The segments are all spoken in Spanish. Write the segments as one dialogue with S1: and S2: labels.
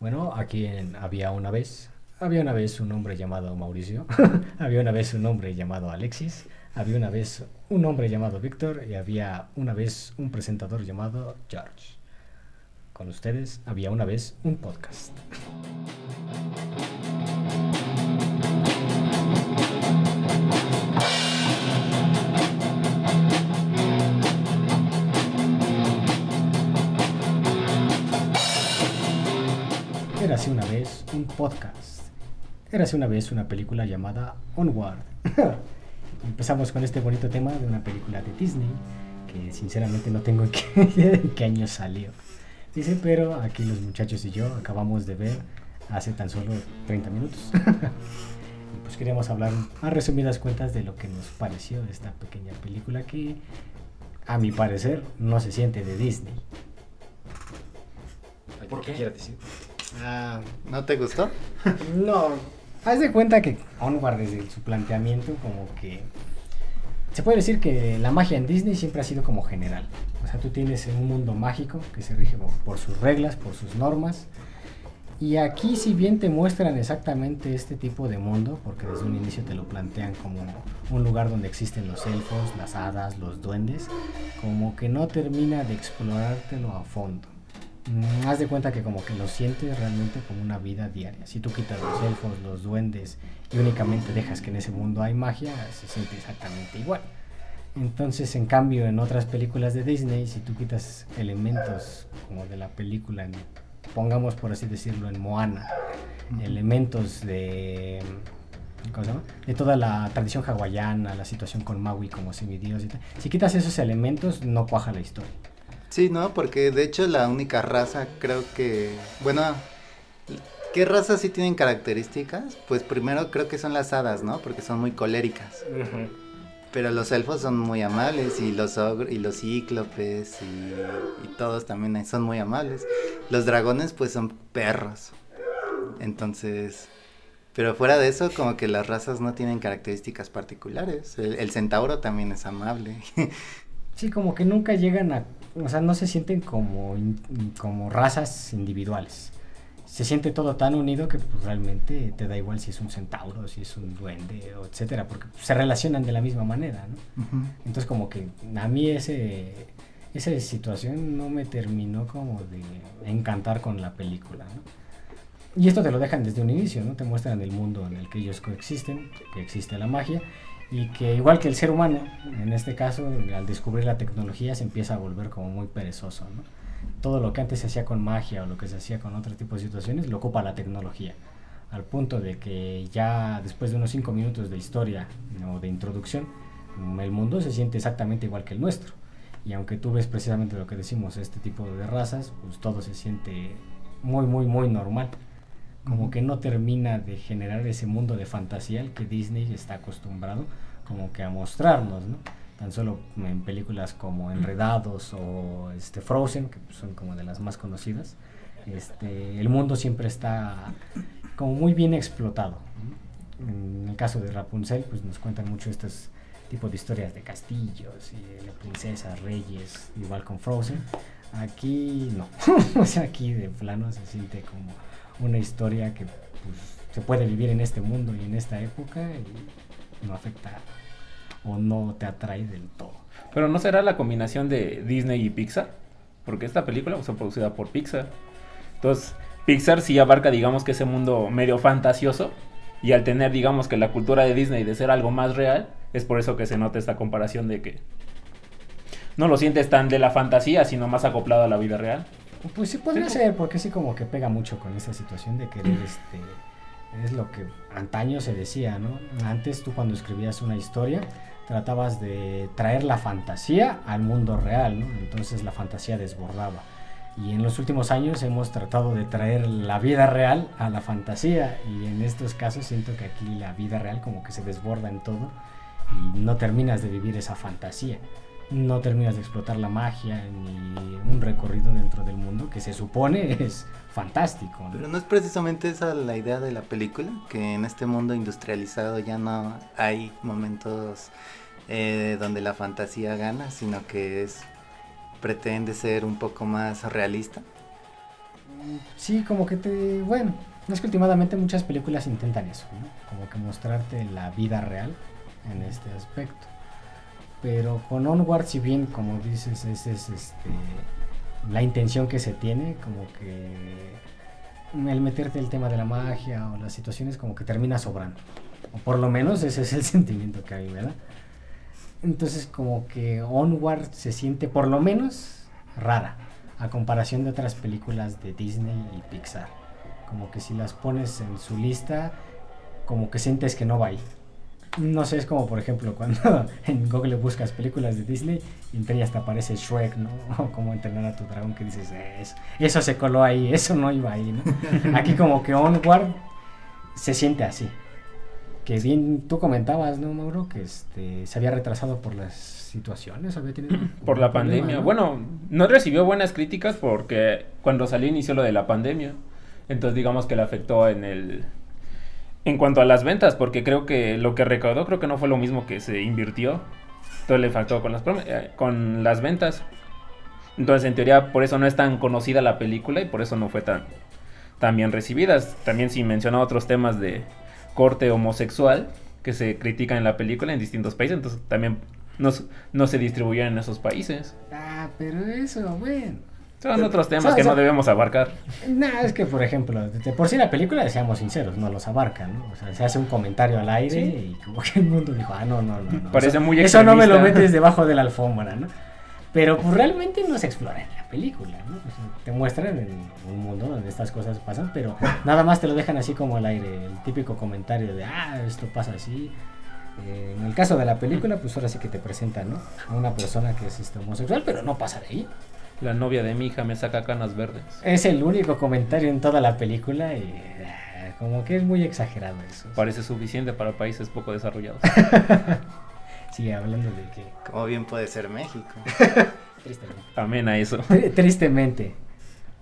S1: Bueno, aquí en había una vez, había una vez un hombre llamado Mauricio, había una vez un hombre llamado Alexis, había una vez un hombre llamado Víctor y había una vez un presentador llamado George. Con ustedes había una vez un podcast. Érase una vez un podcast. Érase una vez una película llamada Onward. Empezamos con este bonito tema de una película de Disney que sinceramente no tengo idea de qué año salió. Dice, pero aquí los muchachos y yo acabamos de ver hace tan solo 30 minutos. y pues queríamos hablar a resumidas cuentas de lo que nos pareció esta pequeña película que a mi parecer no se siente de Disney.
S2: ¿Por qué? quieras decir?
S3: Ah, ¿No te gustó?
S1: No, haz de cuenta que Onward desde su planteamiento como que... Se puede decir que la magia en Disney siempre ha sido como general. O sea, tú tienes un mundo mágico que se rige por- sus reglas, por sus normas. Y aquí si bien te muestran exactamente este tipo de mundo, porque desde un inicio te lo plantean como un lugar donde existen los elfos, las hadas, los duendes, como que no termina de explorártelo a fondo. Mm, Haz de cuenta que como que lo sientes realmente como una vida diaria. Si tú quitas los elfos, los duendes y únicamente dejas que en ese mundo hay magia, se siente exactamente igual. Entonces, en cambio, en otras películas de Disney, si tú quitas elementos como de la película, en- pongamos por así decirlo, en Moana, elementos de... ¿Cómo se llama? De toda la tradición hawaiana, la situación con Maui como semidios y tal. Si quitas esos elementos, no cuaja la historia.
S3: Sí, no, porque de hecho la única raza creo que... Bueno, ¿qué razas sí tienen características? Pues primero creo que son las hadas, ¿no? Porque son muy coléricas. Pero los elfos son muy amables y los ogr- y los cíclopes y, y todos también son muy amables. Los dragones pues son perros. Entonces, pero fuera de eso como que las razas no tienen características particulares. El, el centauro también es amable.
S1: Sí, como que nunca llegan a, o sea, no se sienten como, in- como razas individuales. Se siente todo tan unido que pues, realmente te da igual si es un centauro, si es un duende, o etcétera, porque se relacionan de la misma manera, ¿no? Entonces como que a mí ese, esa situación no me terminó como de encantar con la película, ¿no? Y esto te lo dejan desde un inicio, ¿no? Te muestran el mundo en el que ellos coexisten, que existe la magia, y que igual que el ser humano, en este caso, al descubrir la tecnología se empieza a volver como muy perezoso, ¿no? Todo lo que antes se hacía con magia o lo que se hacía con otro tipo de situaciones lo ocupa la tecnología. Al punto de que ya después de unos 5 minutos de historia o de introducción, el mundo se siente exactamente igual que el nuestro. Y aunque tú ves precisamente lo que decimos, este tipo de razas, pues todo se siente muy, muy, muy normal. Como que no termina de generar ese mundo de fantasía al que Disney está acostumbrado como que a mostrarnos, ¿no? Tan solo en películas como Enredados o este Frozen, que son como de las más conocidas, este, el mundo siempre está como muy bien explotado. ¿no? En el caso de Rapunzel, pues nos cuentan mucho estos tipos de historias de castillos y de princesas, reyes, igual con Frozen. Aquí no, o sea, aquí de plano se siente como una historia que pues, se puede vivir en este mundo y en esta época y no afecta o no te atrae del todo.
S2: Pero no será la combinación de Disney y Pixar, porque esta película fue producida por Pixar. Entonces, Pixar sí abarca, digamos, que ese mundo medio fantasioso. Y al tener, digamos, que la cultura de Disney de ser algo más real, es por eso que se nota esta comparación de que no lo sientes tan de la fantasía, sino más acoplado a la vida real.
S1: Pues sí podría
S2: Sí.
S1: ser, porque sí como que pega mucho con esa situación de querer este es lo que antaño se decía, ¿no? Antes tú cuando escribías una historia tratabas de traer la fantasía al mundo real, ¿no? Entonces la fantasía desbordaba. Y en los últimos años hemos tratado de traer la vida real a la fantasía y en estos casos siento que aquí la vida real como que se desborda en todo y no terminas de vivir esa fantasía. No terminas de explotar la magia ni un recorrido dentro del mundo que se supone es fantástico. ¿no?
S3: Pero no es precisamente esa la idea de la película, que en este mundo industrializado ya no hay momentos eh, donde la fantasía gana, sino que es pretende ser un poco más realista.
S1: sí, como que te, bueno, es que últimamente muchas películas intentan eso, ¿no? Como que mostrarte la vida real en este aspecto. Pero con Onward, si bien, como dices, ese es este, la intención que se tiene, como que el meterte el tema de la magia o las situaciones como que termina sobrando. O por lo menos ese es el sentimiento que hay, ¿verdad? Entonces como que Onward se siente por lo menos rara a comparación de otras películas de Disney y Pixar. Como que si las pones en su lista, como que sientes que no va ahí. No sé, es como por ejemplo cuando en Google buscas películas de Disney y entre ellas te aparece Shrek, ¿no? O cómo entrenar a tu dragón que dices, eso, eso se coló ahí, eso no iba ahí, ¿no? Aquí como que Onward se siente así. Que bien tú comentabas, ¿no, Mauro? Que este, se había retrasado por las situaciones, había tenido...
S2: Por la pandemia. Bueno, no recibió buenas críticas porque cuando salió inició lo de la pandemia. Entonces digamos que le afectó en el en cuanto a las ventas, porque creo que lo que recaudó creo que no fue lo mismo que se invirtió. Entonces le faltó con las, eh, con las ventas. Entonces en teoría por eso no es tan conocida la película y por eso no fue tan, tan bien recibida. También si menciona otros temas de corte homosexual que se critican en la película en distintos países, entonces también no, se distribuyó en esos países.
S1: Ah, pero eso, bueno.
S2: Son otros temas que no debemos abarcar.
S1: No, es que, por ejemplo, de por sí la película, seamos sinceros, no los abarca, ¿no? O sea, se hace un comentario al aire y como que el mundo dijo, ah, no, no, no.
S2: Parece muy
S1: Eso no me lo metes debajo de la alfombra, ¿no? Pero pues realmente no se explora en la película, ¿no? te muestran en un mundo donde estas cosas pasan, pero nada más te lo dejan así como al aire, el típico comentario de, ah, esto pasa así. Eh, en el caso de la película, pues ahora sí que te presentan, ¿no? A una persona que es este, homosexual, pero no pasa de ahí.
S2: La novia de mi hija me saca canas verdes.
S1: Es el único comentario en toda la película y eh, como que es muy exagerado eso.
S2: Parece suficiente para países poco desarrollados.
S1: sí, hablando de que...
S3: Como bien puede ser México.
S1: Tristemente.
S2: Amén a eso.
S1: Tristemente.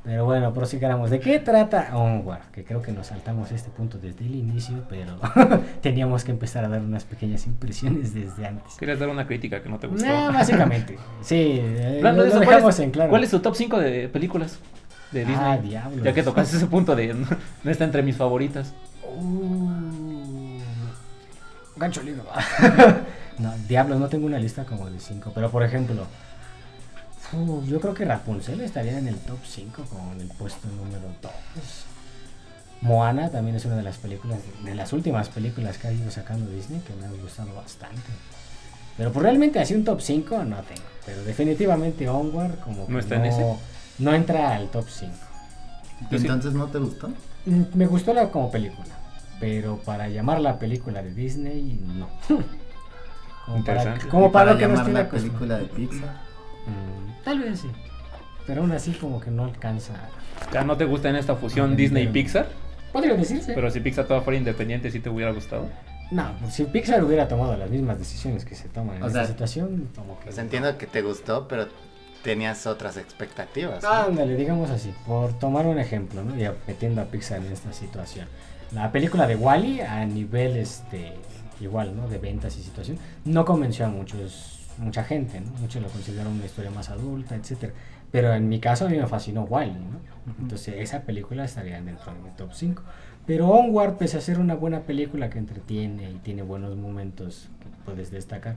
S1: Pero bueno, prosigamos. ¿De qué trata Onward? Que creo que nos saltamos este punto desde el inicio, pero teníamos que empezar a dar unas pequeñas impresiones desde antes.
S2: ¿Quieres dar una crítica que no te gustó?
S1: No, básicamente. sí, eh, lo, dejamos en claro.
S2: ¿Cuál es tu top 5 de películas de Disney?
S1: Ah, diablos.
S2: Ya que tocaste ese punto de no, está entre mis favoritas.
S1: Uh, gancho lindo. no, diablos, no tengo una lista como de 5, pero por ejemplo yo creo que Rapunzel estaría en el top 5 con el puesto número 2. Moana también es una de las películas, de las últimas películas que ha ido sacando Disney que me han gustado bastante. Pero pues realmente así un top 5 no tengo. Pero definitivamente Onward como
S2: ¿No está en ese?
S1: No entra al top 5.
S3: ¿Entonces no te gustó?
S1: Mm, me gustó la como película. Pero para llamar la película de Disney, no.
S2: como para,
S3: como para, lo que nos tiene la película de Pixar.
S1: Mm, tal vez sí. Pero aún así como que no alcanza.
S2: ¿Ya no te gusta en esta fusión Disney-Pixar?
S1: Podría decirse.
S2: Pero si Pixar todo fuera independiente, ¿sí te hubiera gustado?
S1: No, si Pixar hubiera tomado las mismas decisiones que se toman en esta situación, como que...
S3: Pues entiendo que te gustó, pero tenías otras expectativas.
S1: Ándale, digamos así, por tomar un ejemplo, ¿no? Y metiendo a Pixar en esta situación. La película de Wally a nivel este igual, ¿no? De ventas y situación, no convenció a muchos mucha gente, ¿no? Muchos lo consideran una historia más adulta, etcétera. Pero en mi caso a mí me fascinó Wally, ¿no? Entonces esa película estaría dentro de mi top 5. Pero Onward, pese a ser una buena película que entretiene y tiene buenos momentos que puedes destacar,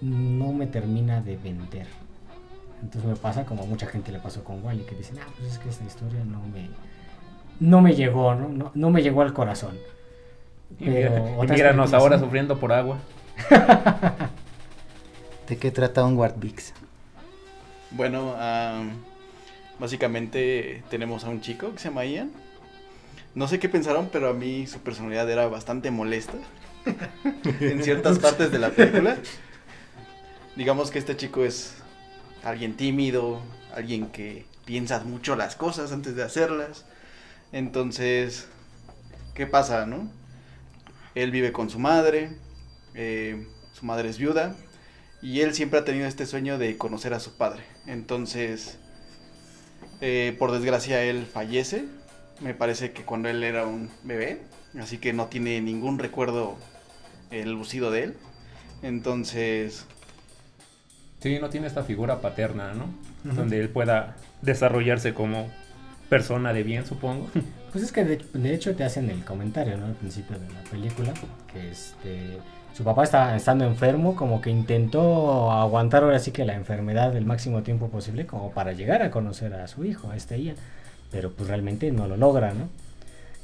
S1: no me termina de vender. Entonces me pasa como a mucha gente le pasó con Wally, que dicen, ah, pues es que esta historia no me, no me llegó, ¿no? No, no me llegó al corazón.
S2: Pero y míranos ahora sufriendo por agua.
S3: ¿De qué trata Onward Vix?
S4: Bueno, básicamente tenemos a un chico que se llama Ian. No sé qué pensaron, pero a mí su personalidad era bastante molesta en ciertas partes de la película. Digamos que este chico es alguien tímido, alguien que piensa mucho las cosas antes de hacerlas. Entonces, ¿qué pasa, no? Él vive con su madre, eh, su madre es viuda, y él siempre ha tenido este sueño de conocer a su padre. Entonces, eh, por desgracia, él fallece. Me parece que cuando él era un bebé. Así que no tiene ningún recuerdo el lucido de él. Entonces...
S2: Sí, no tiene esta figura paterna, ¿no? Donde él pueda desarrollarse como persona de bien, supongo.
S1: Pues es que de, de hecho te hacen el comentario, ¿no? Al principio de la película, que este, su papá está estando enfermo, como que intentó aguantar ahora sí que la enfermedad el máximo tiempo posible, como para llegar a conocer a su hijo, a este Ian, pero pues realmente no lo logra, ¿no?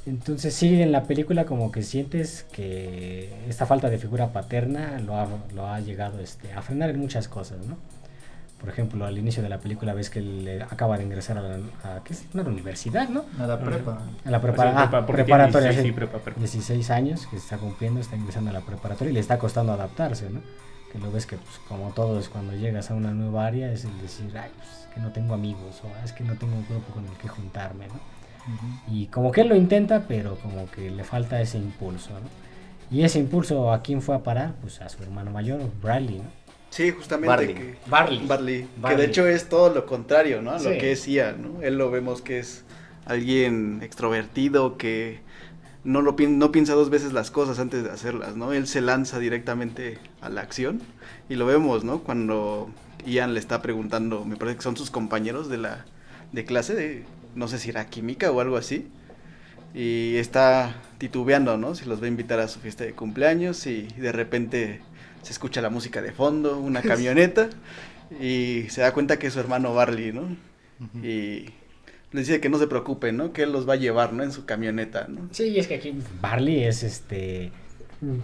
S1: Entonces sí, en la película como que sientes que esta falta de figura paterna lo ha, lo ha llegado este, a frenar en muchas cosas, ¿no? Por ejemplo, al inicio de la película ves que él acaba de ingresar a la a, ¿qué es? Una universidad, ¿no?
S3: A la prepa.
S1: A la ah,
S2: prepa- tiene
S1: preparatoria.
S2: 16,
S1: sí.
S2: prepa, prepa.
S1: 16 años que está cumpliendo, está ingresando a la preparatoria y le está costando adaptarse, ¿no? Que lo ves que, pues, como todos, cuando llegas a una nueva área es el decir, ay, pues, que no tengo amigos o "Ah, es que no tengo un grupo con el que juntarme, ¿no? Y como que él lo intenta, pero como que le falta ese impulso, ¿no? Y ese impulso, ¿a quién fue a parar? Pues a su hermano mayor, Bradley, ¿no?
S4: Sí, justamente
S3: Barley.
S4: que...
S1: Barley.
S4: Barley, que de hecho es todo lo contrario, ¿no? A Lo
S1: Sí.
S4: que es Ian, ¿no? Él lo vemos que es alguien extrovertido que no lo pi- no piensa dos veces las cosas antes de hacerlas, ¿no? Él se lanza directamente a la acción y lo vemos, ¿no? Cuando Ian le está preguntando, me parece que son sus compañeros de la de clase de no sé si era química o algo así. Y está titubeando, ¿no? Si los va a invitar a su fiesta de cumpleaños y de repente se escucha la música de fondo, una camioneta y se da cuenta que es su hermano Barley, ¿no? Y le dice que no se preocupe, ¿no? Que él los va a llevar, ¿no? En su camioneta, ¿no?
S1: Sí, es que aquí Barley es este.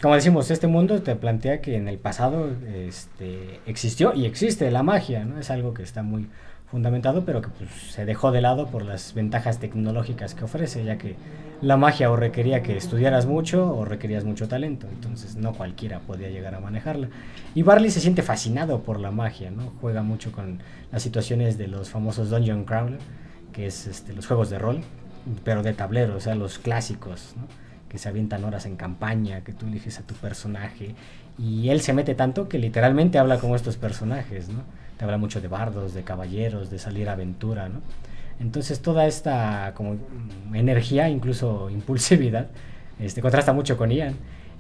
S1: Como decimos, este mundo te plantea que en el pasado este, existió y existe la magia, ¿no? Es algo que está muy fundamentado, pero que pues, se dejó de lado por las ventajas tecnológicas que ofrece, ya que la magia o requería que estudiaras mucho o requerías mucho talento, entonces no cualquiera podía llegar a manejarla. Y Barley se siente fascinado por la magia, ¿no? Juega mucho con las situaciones de los famosos Dungeon Crawler, que es este, los juegos de rol, pero de tablero, o sea, los clásicos, que se avientan horas en campaña, que tú eliges a tu personaje, y él se mete tanto que literalmente habla como estos personajes, ¿no? Te habla mucho de bardos, de caballeros, de salir a aventura, ¿no? Entonces toda esta como energía, incluso impulsividad, este, contrasta mucho con Ian.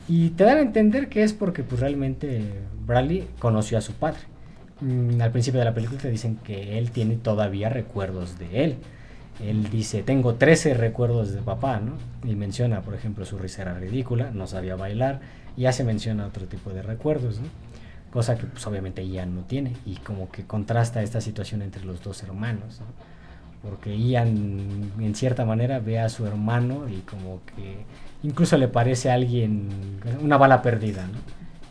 S1: Y te dan a entender que es porque pues realmente Bradley conoció a su padre. Mm, al principio de la película te dicen que él tiene todavía recuerdos de él. Él dice, tengo 13 recuerdos de papá, ¿no? Y menciona, por ejemplo, su risa era ridícula, no sabía bailar, y ya se menciona otro tipo de recuerdos, ¿no? Cosa que pues obviamente Ian no tiene, y como que contrasta esta situación entre los dos hermanos, ¿no? Porque Ian, en cierta manera, ve a su hermano y como que incluso le parece a alguien, una bala perdida, ¿no?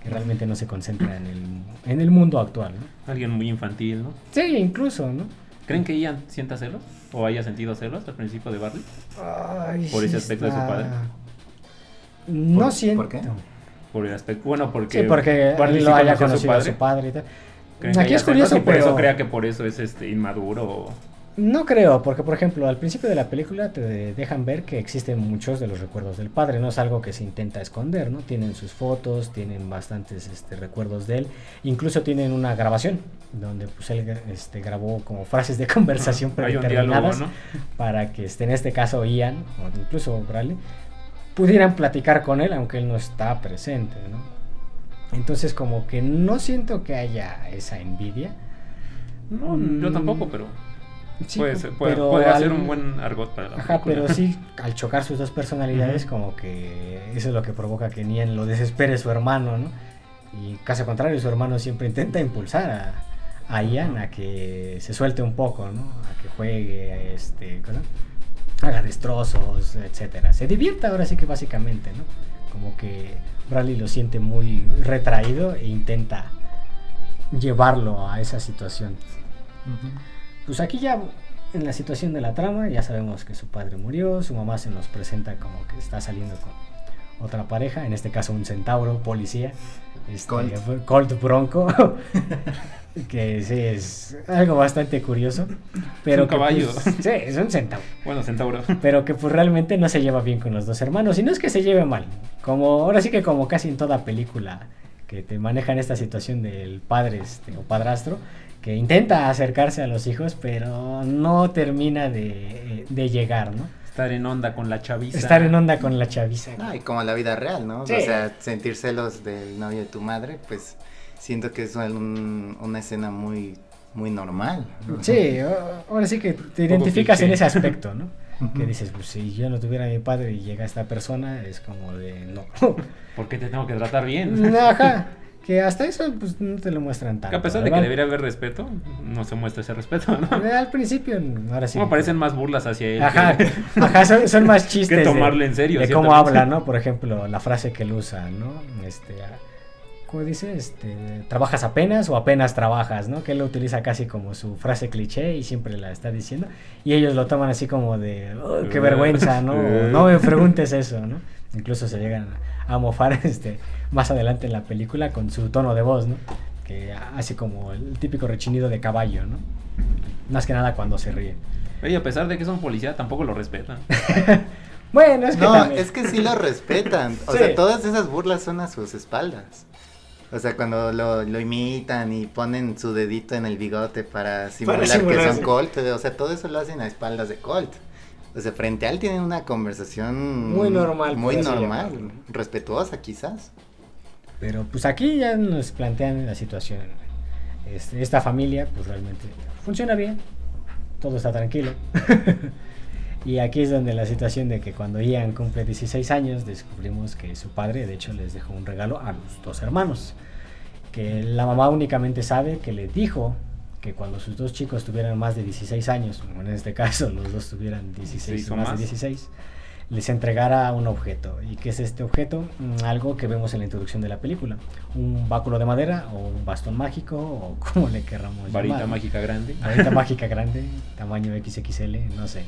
S1: Que realmente no se concentra en el, en el mundo actual, ¿no?
S2: Alguien muy infantil, ¿no?
S1: Sí, incluso, ¿no?
S2: ¿Creen que Ian sienta celos? ¿O haya sentido celos al principio de Barley?
S1: Ay,
S2: Por ese aspecto de su padre.
S1: No
S3: ¿Por-
S1: siento.
S3: por qué?
S2: Por el aspecto. Bueno, porque.
S1: Sí, porque él lo haya conocido a su padre y tal.
S2: ¿Creen que
S1: Aquí es curioso,
S2: por eso crea que por eso es este inmaduro. o-
S1: no creo, porque por ejemplo, al principio de la película te dejan ver que existen muchos de los recuerdos del padre, no es algo que se intenta esconder, ¿no? Tienen sus fotos, tienen bastantes este, recuerdos de él, incluso tienen una grabación donde pues él este, grabó como frases de conversación
S2: diálogo,
S1: predeterminadas
S2: ¿no?
S1: para que este, en este caso Ian o incluso Bradley pudieran platicar con él aunque él no está presente, ¿no? Entonces como que no siento que haya esa envidia.
S2: No, yo tampoco, pero.
S1: Sí,
S2: puede ser, puede,
S1: pero
S2: puede hacer un buen argot para la
S1: Ajá,
S2: película.
S1: pero sí, al chocar sus dos personalidades, como que eso es lo que provoca que Nian lo desespere su hermano, ¿no? Y caso contrario, su hermano siempre intenta impulsar a, a Ian a que se suelte un poco, ¿no? A que juegue, este, ¿cómo? Haga destrozos, etcétera. Se divierta ahora sí que básicamente, ¿no? Como que Bradley lo siente muy retraído e intenta llevarlo a esa situación. Pues aquí ya en la situación de la trama ya sabemos que su padre murió, su mamá se nos presenta como que está saliendo con otra pareja, en este caso un centauro, policía, este,
S3: Colt.
S1: Colt Bronco, que sí es algo bastante curioso, pero
S2: un
S1: que,
S2: caballo.
S1: pues, sí, es un centauro,
S2: Bueno, Centauro.
S1: pero que pues realmente no se lleva bien con los dos hermanos y no es que se lleve mal, como ahora sí que como casi en toda película que te manejan esta situación del padre este, o padrastro que intenta acercarse a los hijos pero no termina de, de llegar, ¿no?
S2: Estar en onda con la chaviza.
S1: Estar en onda con la chaviza.
S3: No, y como la vida real, ¿no?
S1: Sí.
S3: O sea, sentir celos del novio de tu madre, pues siento que es un- una escena muy, muy normal. ¿no?
S1: Sí, ahora sí que te identificas en ese aspecto, ¿no? Que dices, pues si yo no tuviera a mi padre y llega esta persona, es como de no.
S2: ¿Por qué te tengo que tratar bien?
S1: Ajá. Que hasta eso, pues no te lo muestran
S2: Que
S1: tanto.
S2: a pesar de que debería haber respeto, no se muestra ese respeto, ¿no?
S1: Eh, Al principio, ahora sí.
S2: Como parecen más burlas hacia él.
S1: Ajá,
S2: que-
S1: ajá son, son más chistes.
S2: que
S1: de-
S2: tomarle en serio,
S1: De cómo habla, ¿no? Por ejemplo, la frase que él usa, ¿no? Este, ah, ¿cómo dice? Este, ¿trabajas apenas o apenas trabajas, no? Que él lo utiliza casi como su frase cliché y siempre la está diciendo. Y ellos lo toman así como de, "Oh, qué vergüenza, ¿no? O, no me preguntes eso, ¿no? Incluso se llegan a mofar este, más adelante en la película con su tono de voz, ¿no? Que hace como el típico rechinido de caballo, ¿no? Más que nada cuando se ríe.
S2: Oye, a pesar de que es un policía, tampoco lo respetan.
S1: Bueno, es que
S3: No,
S1: también-
S3: es que sí lo respetan. O
S1: Sí.
S3: sea, todas esas burlas son a sus espaldas. O sea, cuando lo, lo imitan y ponen su dedito en el bigote para simular que
S1: simular,
S3: son
S1: sí.
S3: Colt, o sea, todo eso lo hacen a espaldas de Colt. O sea, frente a él tienen una conversación
S1: Muy normal,
S3: muy normal,
S1: llamarlo.
S3: respetuosa quizás.
S1: Pero pues aquí ya nos plantean la situación. Este, esta familia pues realmente funciona bien, todo está tranquilo. y aquí es donde la situación de que cuando Ian cumple 16 años descubrimos que su padre de hecho les dejó un regalo a los dos hermanos. Que la mamá únicamente sabe que le dijo que cuando sus dos chicos tuvieran más de 16 años, o en este caso los dos tuvieran 16
S2: 16
S1: o
S2: o
S1: más,
S2: más.
S1: de 16, les entregara un objeto. ¿Y qué es este objeto? Mm, Algo que vemos en la introducción de la película. Un báculo de madera o un bastón mágico o como le querramos
S2: Varita
S1: llamar.
S2: mágica grande.
S1: Varita mágica grande, tamaño XXL, no sé.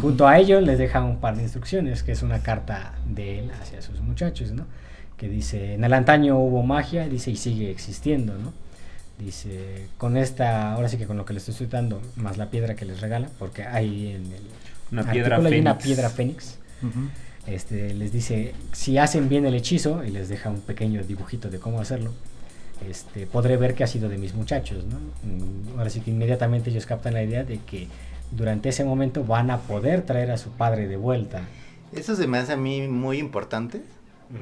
S1: Junto a ello les deja un par de instrucciones, que es una carta de él hacia sus muchachos, ¿no? Que dice, en el antaño hubo magia, dice, y sigue existiendo, ¿no? Dice, con esta, ahora sí que con lo que les estoy citando, más la piedra que les regala, porque hay en el
S2: Una piedra
S1: hay una
S2: fénix.
S1: piedra fénix. Este, les dice, si hacen bien el hechizo, y les deja un pequeño dibujito de cómo hacerlo, este, podré ver que ha sido de mis muchachos, ¿no? Mm, Ahora sí que inmediatamente ellos captan la idea de que durante ese momento van a poder traer a su padre de vuelta.
S3: Eso se me hace a mí muy importante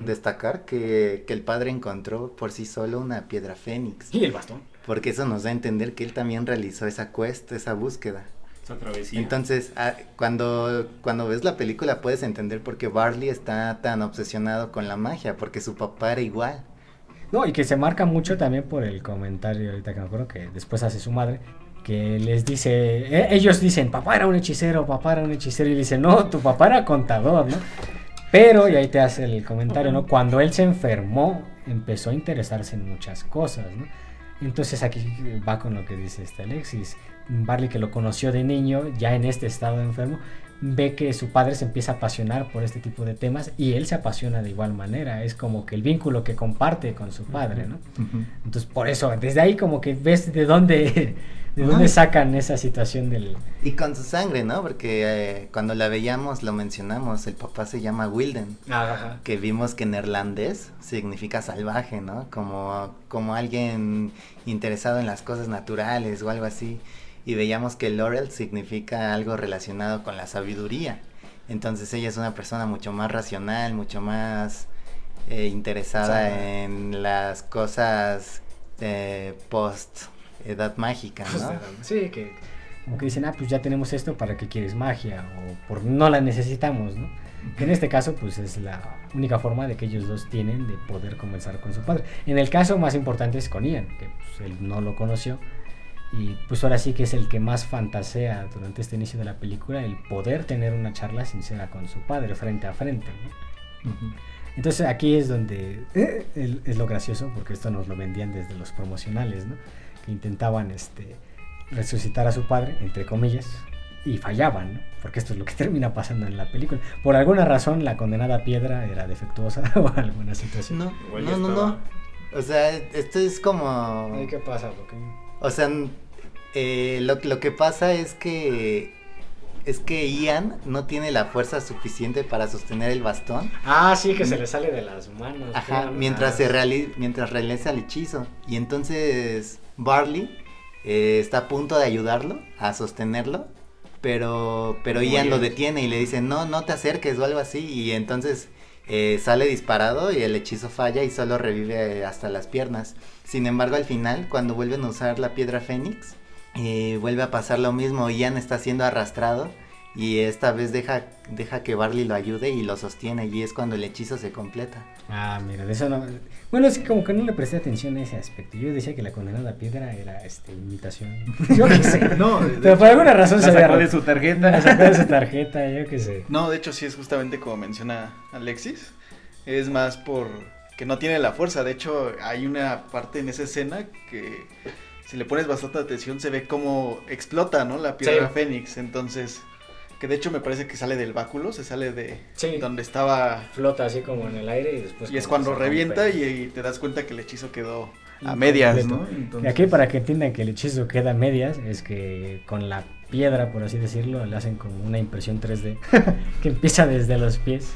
S3: destacar que, que el padre encontró por sí solo una piedra fénix.
S1: Y el bastón.
S3: Porque eso nos da a entender que él también realizó esa quest, esa búsqueda.
S2: Esa travesía.
S3: Entonces, ah, cuando, cuando ves la película puedes entender por qué Barley está tan obsesionado con la magia, porque su papá era igual.
S1: No, y que se marca mucho también por el comentario ahorita que me acuerdo que después hace su madre, que les dice, eh, ellos dicen, papá era un hechicero, papá era un hechicero, y le dice, no, tu papá era contador, ¿no? Pero, y ahí te hace el comentario, ¿no? Cuando él se enfermó, empezó a interesarse en muchas cosas, ¿no? Entonces aquí va con lo que dice este Alexis. Barley que lo conoció de niño, ya en este estado de enfermo, ve que su padre se empieza a apasionar por este tipo de temas y él se apasiona de igual manera. Es como que el vínculo que comparte con su padre, ¿no? Entonces por eso, desde ahí como que ves de dónde, de dónde
S3: Ajá.
S1: sacan esa situación del...
S3: Y con su sangre, ¿no? Porque eh, cuando la veíamos lo mencionamos, el papá se llama Wilden. que vimos que en neerlandés significa salvaje, ¿no? Como, como alguien interesado en las cosas naturales o algo así. Y veíamos que Laurel significa algo relacionado con la sabiduría. Entonces ella es una persona mucho más racional, mucho más eh, interesada
S1: Sí.
S3: en las cosas eh, post edad mágica, ¿no?
S1: Sí, que como que dicen, ah, pues ya tenemos esto, ¿para qué quieres magia? O por no la necesitamos, ¿no? Que en este caso, pues es la única forma de que ellos dos tienen de poder conversar con su padre. En el caso más importante es con Ian, que pues, él no lo conoció. Y pues ahora sí que es el que más fantasea durante este inicio de la película, el poder tener una charla sincera con su padre, frente a frente, ¿no? Entonces aquí es donde eh, es lo gracioso, porque esto nos lo vendían desde los promocionales, ¿no? Que intentaban este, resucitar a su padre, entre comillas, y fallaban, ¿no? Porque esto es lo que termina pasando en la película. Por alguna razón la condenada piedra era defectuosa o alguna situación.
S3: No,
S2: Igual
S3: no, no. O sea, esto es como...
S1: Ay, ¿Qué pasa? ¿Por qué?
S3: O sea, eh, lo, lo que pasa es que es que Ian no tiene la fuerza suficiente para sostener el bastón.
S1: Ah, sí, que se le sale de las manos.
S3: Ajá, mientras
S1: Ah,
S3: se reali- mientras realiza el hechizo. Y entonces Barley eh, está a punto de ayudarlo a sostenerlo. Pero, pero
S2: Muy
S3: Ian lo detiene y le dice, no, no te acerques o algo así. Y entonces eh, sale disparado y el hechizo falla y solo revive hasta las piernas. Sin embargo, al final, cuando vuelven a usar la piedra fénix, eh, vuelve a pasar lo mismo. Ian está siendo arrastrado y esta vez deja, deja que Barley lo ayude y lo sostiene y es cuando el hechizo se completa.
S1: Ah, mira, de eso no... Bueno, es que como que no le presté atención a ese aspecto. Yo decía que la condenada piedra era este, imitación. yo qué sé.
S4: No, de
S1: Pero por alguna razón
S2: La
S1: se
S2: sacó de su tarjeta.
S1: La sacó de su tarjeta, yo qué sé.
S4: No, de hecho sí es justamente como menciona Alexis. Es más por que no tiene la fuerza. De hecho, hay una parte en esa escena que si le pones bastante atención se ve cómo explota, ¿no? La piedra
S1: Sí.
S4: fénix. Entonces, que de hecho me parece que sale del báculo, se sale de
S1: Sí.
S4: donde estaba
S1: Flota así como en el aire y después...
S4: y es cuando revienta y, y te das cuenta que el hechizo quedó a medias, ¿no?
S1: Y aquí para que entiendan que el hechizo queda a medias es que con la piedra, por así decirlo, le hacen como una impresión 3D que empieza desde los pies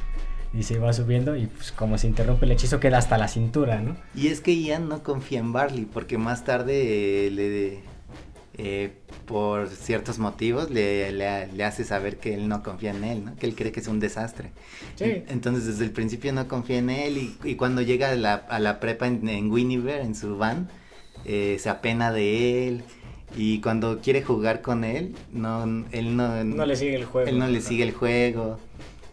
S1: y se va subiendo y pues como se interrumpe el hechizo queda hasta la cintura, ¿no?
S3: Y es que Ian no confía en Barley porque más tarde eh, le... eh, por ciertos motivos le, le, le hace saber que él no confía en él, ¿no? Que él cree que es un desastre.
S1: Sí.
S3: Entonces desde el principio no confía en él y, y cuando llega a la, a la prepa en, en en su van, eh, se apena de él y cuando quiere jugar con él, no, él no,
S1: No le sigue el juego.
S3: él no le sigue el juego.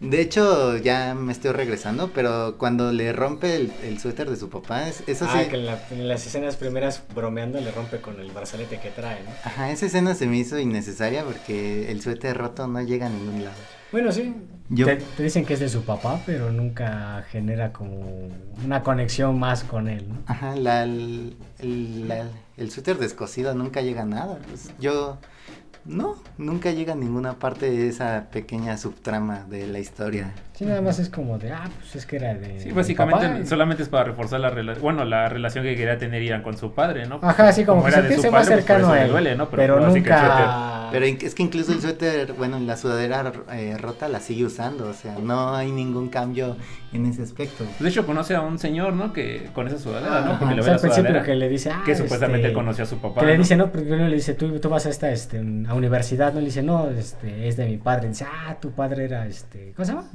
S3: De hecho, ya me estoy regresando, pero cuando le rompe el, el suéter de su papá, es- eso
S1: Ah,
S3: sí...
S1: que en, la- en las escenas primeras bromeando le rompe con el brazalete que trae, ¿no?
S3: Ajá, esa escena se me hizo innecesaria porque el suéter roto no llega a ningún lado.
S1: Bueno, sí.
S3: Yo-
S1: Te, te dicen que es de su papá, pero nunca genera como una conexión más con él, ¿no?
S3: Ajá, la, el, el, la- el suéter descosido nunca llega a nada. pues, yo, no, nunca llega a ninguna parte de esa pequeña subtrama de la historia.
S1: Sí, nada más es como de, ah, pues es que era de.
S2: Sí, básicamente
S1: papá
S2: solamente es para reforzar la relación, bueno, la relación que quería tener Ian con su padre, ¿no?
S1: Ajá, así como, que
S2: era de
S1: sentirse
S2: su
S1: más
S2: padre, pues, por
S1: cercano
S2: eso
S1: a
S2: le
S1: él.
S2: duele, ¿no?
S1: Pero,
S2: pues, el suéter-
S1: nunca.
S3: Pero es que incluso el suéter, bueno, la sudadera eh, rota la sigue usando, o sea, no hay ningún cambio en ese aspecto.
S2: De hecho, conoce a un señor, ¿no? Que con esa sudadera,
S3: Ajá,
S2: ¿no? Porque
S1: Ajá,
S2: le
S1: o
S2: ve
S1: sea,
S2: la
S1: al principio
S2: sudadera.
S1: que le dice, ah,
S2: que supuestamente
S1: este,
S2: conoció a su papá.
S1: Que le
S2: ¿no?
S1: dice, no, primero le dice, tú, tú vas a esta, este, a universidad, no le dice, no, este, es de mi padre. dice, ah, tu padre era, este, ¿cómo se llama?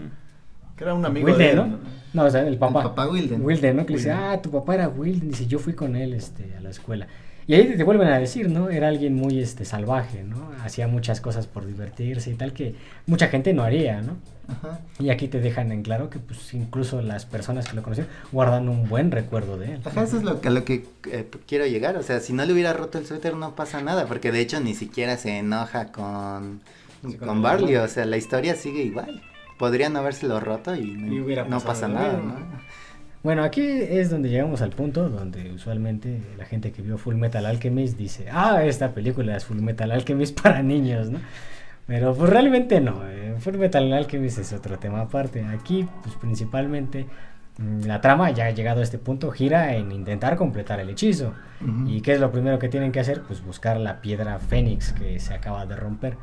S4: Que era un amigo
S1: Wilden,
S4: de él,
S1: ¿no? No, o sea, el papá.
S3: El papá Wilden.
S1: Wilden, ¿no? Que le dice, ah, tu papá era Wilden. Dice, yo fui con él, este, a la escuela. Y ahí te vuelven a decir, ¿no? Era alguien muy, este, salvaje, ¿no? Hacía muchas cosas por divertirse y tal que mucha gente no haría, ¿no?
S3: Ajá.
S1: Y aquí te dejan en claro que, pues, incluso las personas que lo conocieron guardan un buen recuerdo de él.
S3: Ajá, eso es lo, que- a lo que eh, quiero llegar. O sea, si no le hubiera roto el suéter no pasa nada, porque de hecho ni siquiera se enoja con,
S1: Sí, con
S3: Barley. O sea, la historia sigue igual. Podrían habérselo roto y no,
S1: Y hubiera
S3: no
S1: pasado
S3: pasa nada. ¿no?
S1: Bueno, aquí es donde llegamos al punto donde usualmente la gente que vio Full Metal Alchemist dice, ah, esta película es Full Metal Alchemist para niños, ¿no? Pero pues realmente no, eh, Full Metal Alchemist es otro tema aparte. Aquí, pues principalmente, la trama ya ha llegado a este punto, gira en intentar completar el hechizo. ¿Y qué es lo primero que tienen que hacer? Pues buscar la piedra fénix que se acaba de romper.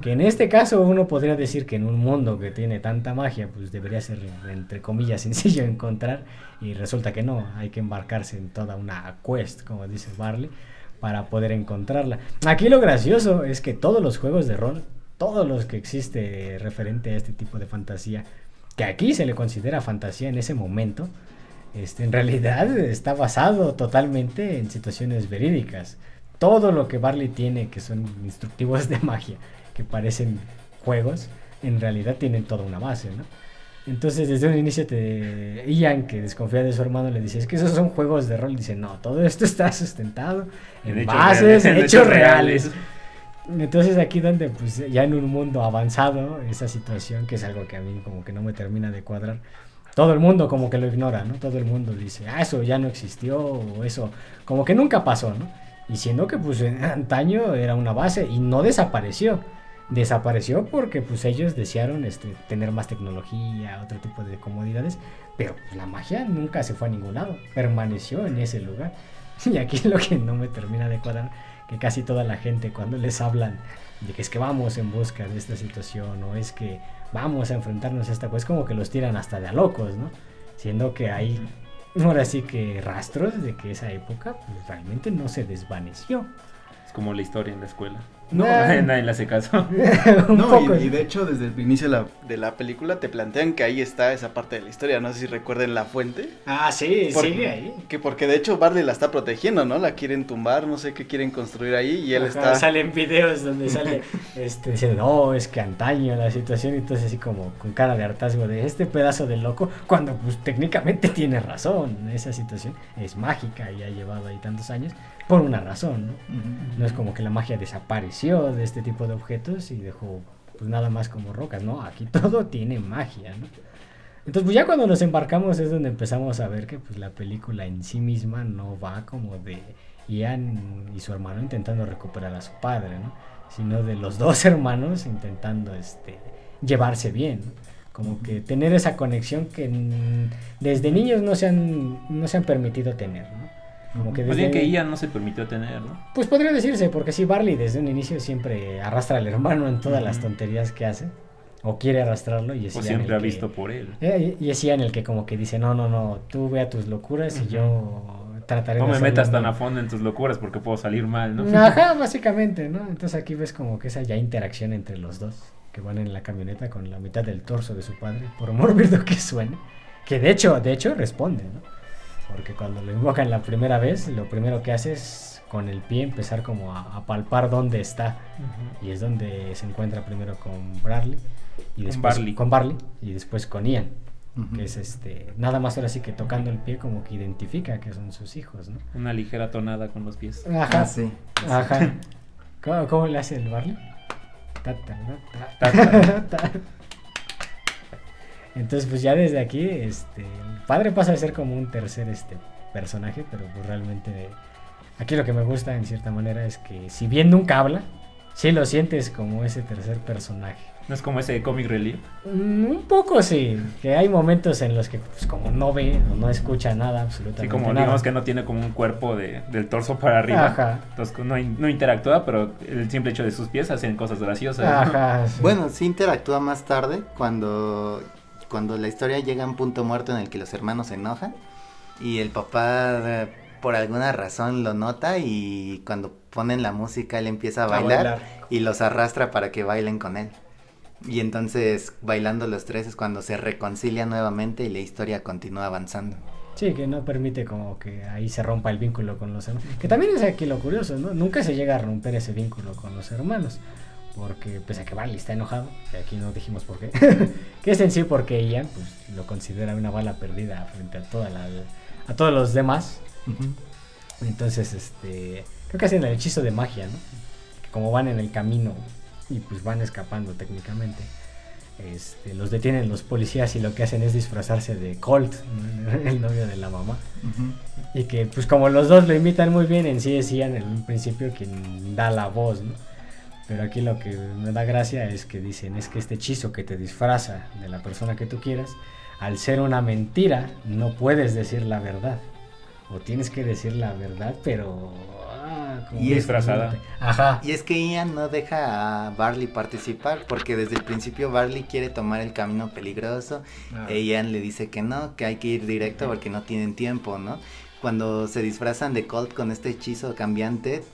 S1: Que en este caso uno podría decir que en un mundo que tiene tanta magia, pues debería ser, entre comillas, sencillo encontrar. Y resulta que no, hay que embarcarse en toda una quest, como dice Barley, para poder encontrarla. Aquí lo gracioso es que todos los juegos de rol, todos los que existe referente a este tipo de fantasía, que aquí se le considera fantasía en ese momento, este, en realidad está basado totalmente en situaciones verídicas. Todo lo que Barley tiene, que son instructivos de magia, que parecen juegos, en realidad tienen toda una base, ¿no? Entonces, desde un inicio, te... Ian, que desconfía de su hermano, le dice: Es que esos son juegos de rol. Dice: No, todo esto está sustentado en,
S2: En hechos
S1: bases,
S2: reales,
S1: en hechos
S2: hechos
S1: reales. Entonces aquí donde pues ya en un mundo avanzado, esa situación que es algo que a mí como que no me termina de cuadrar, todo el mundo como que lo ignora, ¿no? Todo el mundo dice, ah, eso ya no existió, o eso como que nunca pasó, ¿no? Y siendo que pues antaño era una base y no desapareció. Desapareció porque pues ellos desearon este, tener más tecnología, otro tipo de comodidades, pero la magia nunca se fue a ningún lado, permaneció en ese lugar. Y aquí lo que no me termina de cuadrar, que casi toda la gente cuando les hablan de que es que vamos en busca de esta situación o es que vamos a enfrentarnos a esta cosa, es como que los tiran hasta de a locos, ¿no? Siendo que hay ahora sí que rastros de que esa época pues, realmente no se desvaneció.
S2: Es como la historia en la escuela. No, nadie le hace caso.
S1: un
S4: No,
S1: poco.
S4: y, y de hecho desde el inicio de la, de la película te plantean que ahí está esa parte de la historia, no sé si recuerden la fuente.
S1: Ah, sí,
S4: Por-
S1: sigue ahí.
S4: Que porque de hecho Barley la está protegiendo, ¿no? La quieren tumbar, no sé qué quieren construir ahí y él
S1: Ajá,
S4: está...
S1: Salen videos donde sale este, diciendo, no, es que antaño la situación, y entonces así como con cara de hartazgo de este pedazo de loco, cuando pues técnicamente tiene razón, esa situación es mágica y ha llevado ahí tantos años por una razón, ¿no? No es como que la magia desapareció de este tipo de objetos y dejó pues nada más como rocas, ¿no? Aquí todo tiene magia, ¿no? Entonces pues ya cuando nos embarcamos es donde empezamos a ver que pues la película en sí misma no va como de Ian y su hermano intentando recuperar a su padre, ¿no? Sino de los dos hermanos intentando este llevarse bien, ¿no? Como que tener esa conexión que desde niños no se han, no se han permitido tener, ¿no? Como que desde-
S2: que ella no se permitió tener, ¿no?
S1: pues podría decirse, porque sí, Barley desde un inicio siempre arrastra al hermano en todas las tonterías que hace, o quiere arrastrarlo, y es
S2: O
S1: Ian
S2: siempre
S1: el
S2: ha
S1: que-
S2: visto por él.
S1: Eh, y es Ian el que como que dice, no, no, no, tú ve a tus locuras y yo trataré
S2: No
S1: de
S2: me
S1: hacerlo
S2: metas tan a fondo en tus locuras porque puedo salir mal, ¿no?
S1: Ajá, básicamente, ¿no? Entonces aquí ves como que esa ya interacción entre los dos, que van en la camioneta con la mitad del torso de su padre, por mórbido que suene, que de hecho, de hecho responde, ¿no? Porque cuando lo invocan la primera vez, lo primero que hace es con el pie empezar como a, a palpar dónde está. Y es donde se encuentra primero con Bradley y
S2: Con
S1: después
S2: Barley.
S1: con Barley y después con Ian, que es este nada más ahora sí que tocando el pie como que identifica que son sus hijos, ¿no?
S2: Una ligera tonada con los pies.
S1: Ajá.
S3: Ah, sí.
S1: Ajá. ¿Cómo, cómo le hace el Barley? Ta, ta, ta,
S2: Ta,
S1: ta, ta. Entonces, pues ya desde aquí, este, el padre pasa a ser como un tercer este personaje, pero pues realmente aquí lo que me gusta en cierta manera es que si bien nunca habla, sí lo sientes como ese tercer personaje.
S2: No es como ese comic relief.
S1: Mm, Un poco sí, que hay momentos en los que pues como no ve o no escucha nada absolutamente
S2: como
S1: nada.
S2: digamos que no tiene como un cuerpo de, del torso para arriba.
S1: Ajá.
S2: Entonces no, in- no interactúa, pero el simple hecho de sus pies hacen cosas graciosas. ¿no?
S1: Ajá. sí.
S3: Bueno, sí interactúa más tarde cuando, cuando la historia llega a un punto muerto en el que los hermanos se enojan y el papá eh, por alguna razón lo nota y cuando ponen la música él empieza a
S1: A
S3: bailar,
S1: bailar.
S3: y los arrastra para que bailen con él. Y entonces bailando los tres es cuando se reconcilian nuevamente y la historia continúa avanzando.
S1: Sí, que no permite como que ahí se rompa el vínculo con los hermanos. Que también es aquí lo curioso, ¿no? Nunca se llega a romper ese vínculo con los hermanos. Porque pese a que Barley está enojado, que aquí no dijimos por qué, que es en sí porque Ian pues, lo considera una bala perdida frente a, toda la, a todos los demás. Entonces, este, creo que hacen el hechizo de magia, ¿no? Que como van en el camino y pues van escapando técnicamente, este, los detienen los policías y lo que hacen es disfrazarse de Colt, el novio de la mamá. Y que pues como los dos lo imitan muy bien, en sí es Ian en un principio quien da la voz, ¿no? Pero aquí lo que me da gracia es que dicen, es que este hechizo que te disfraza de la persona que tú quieras, al ser una mentira, no puedes decir la verdad. O tienes que decir la verdad, pero... ah, como
S3: Y es-
S2: disfrazada.
S1: Ajá.
S3: Y es que Ian no deja a Barley participar porque desde el principio Barley quiere tomar el camino peligroso
S1: Ah.
S3: e Ian le dice que no, que hay que ir directo porque no tienen tiempo, ¿no? Cuando se disfrazan de Colt con este hechizo cambiante,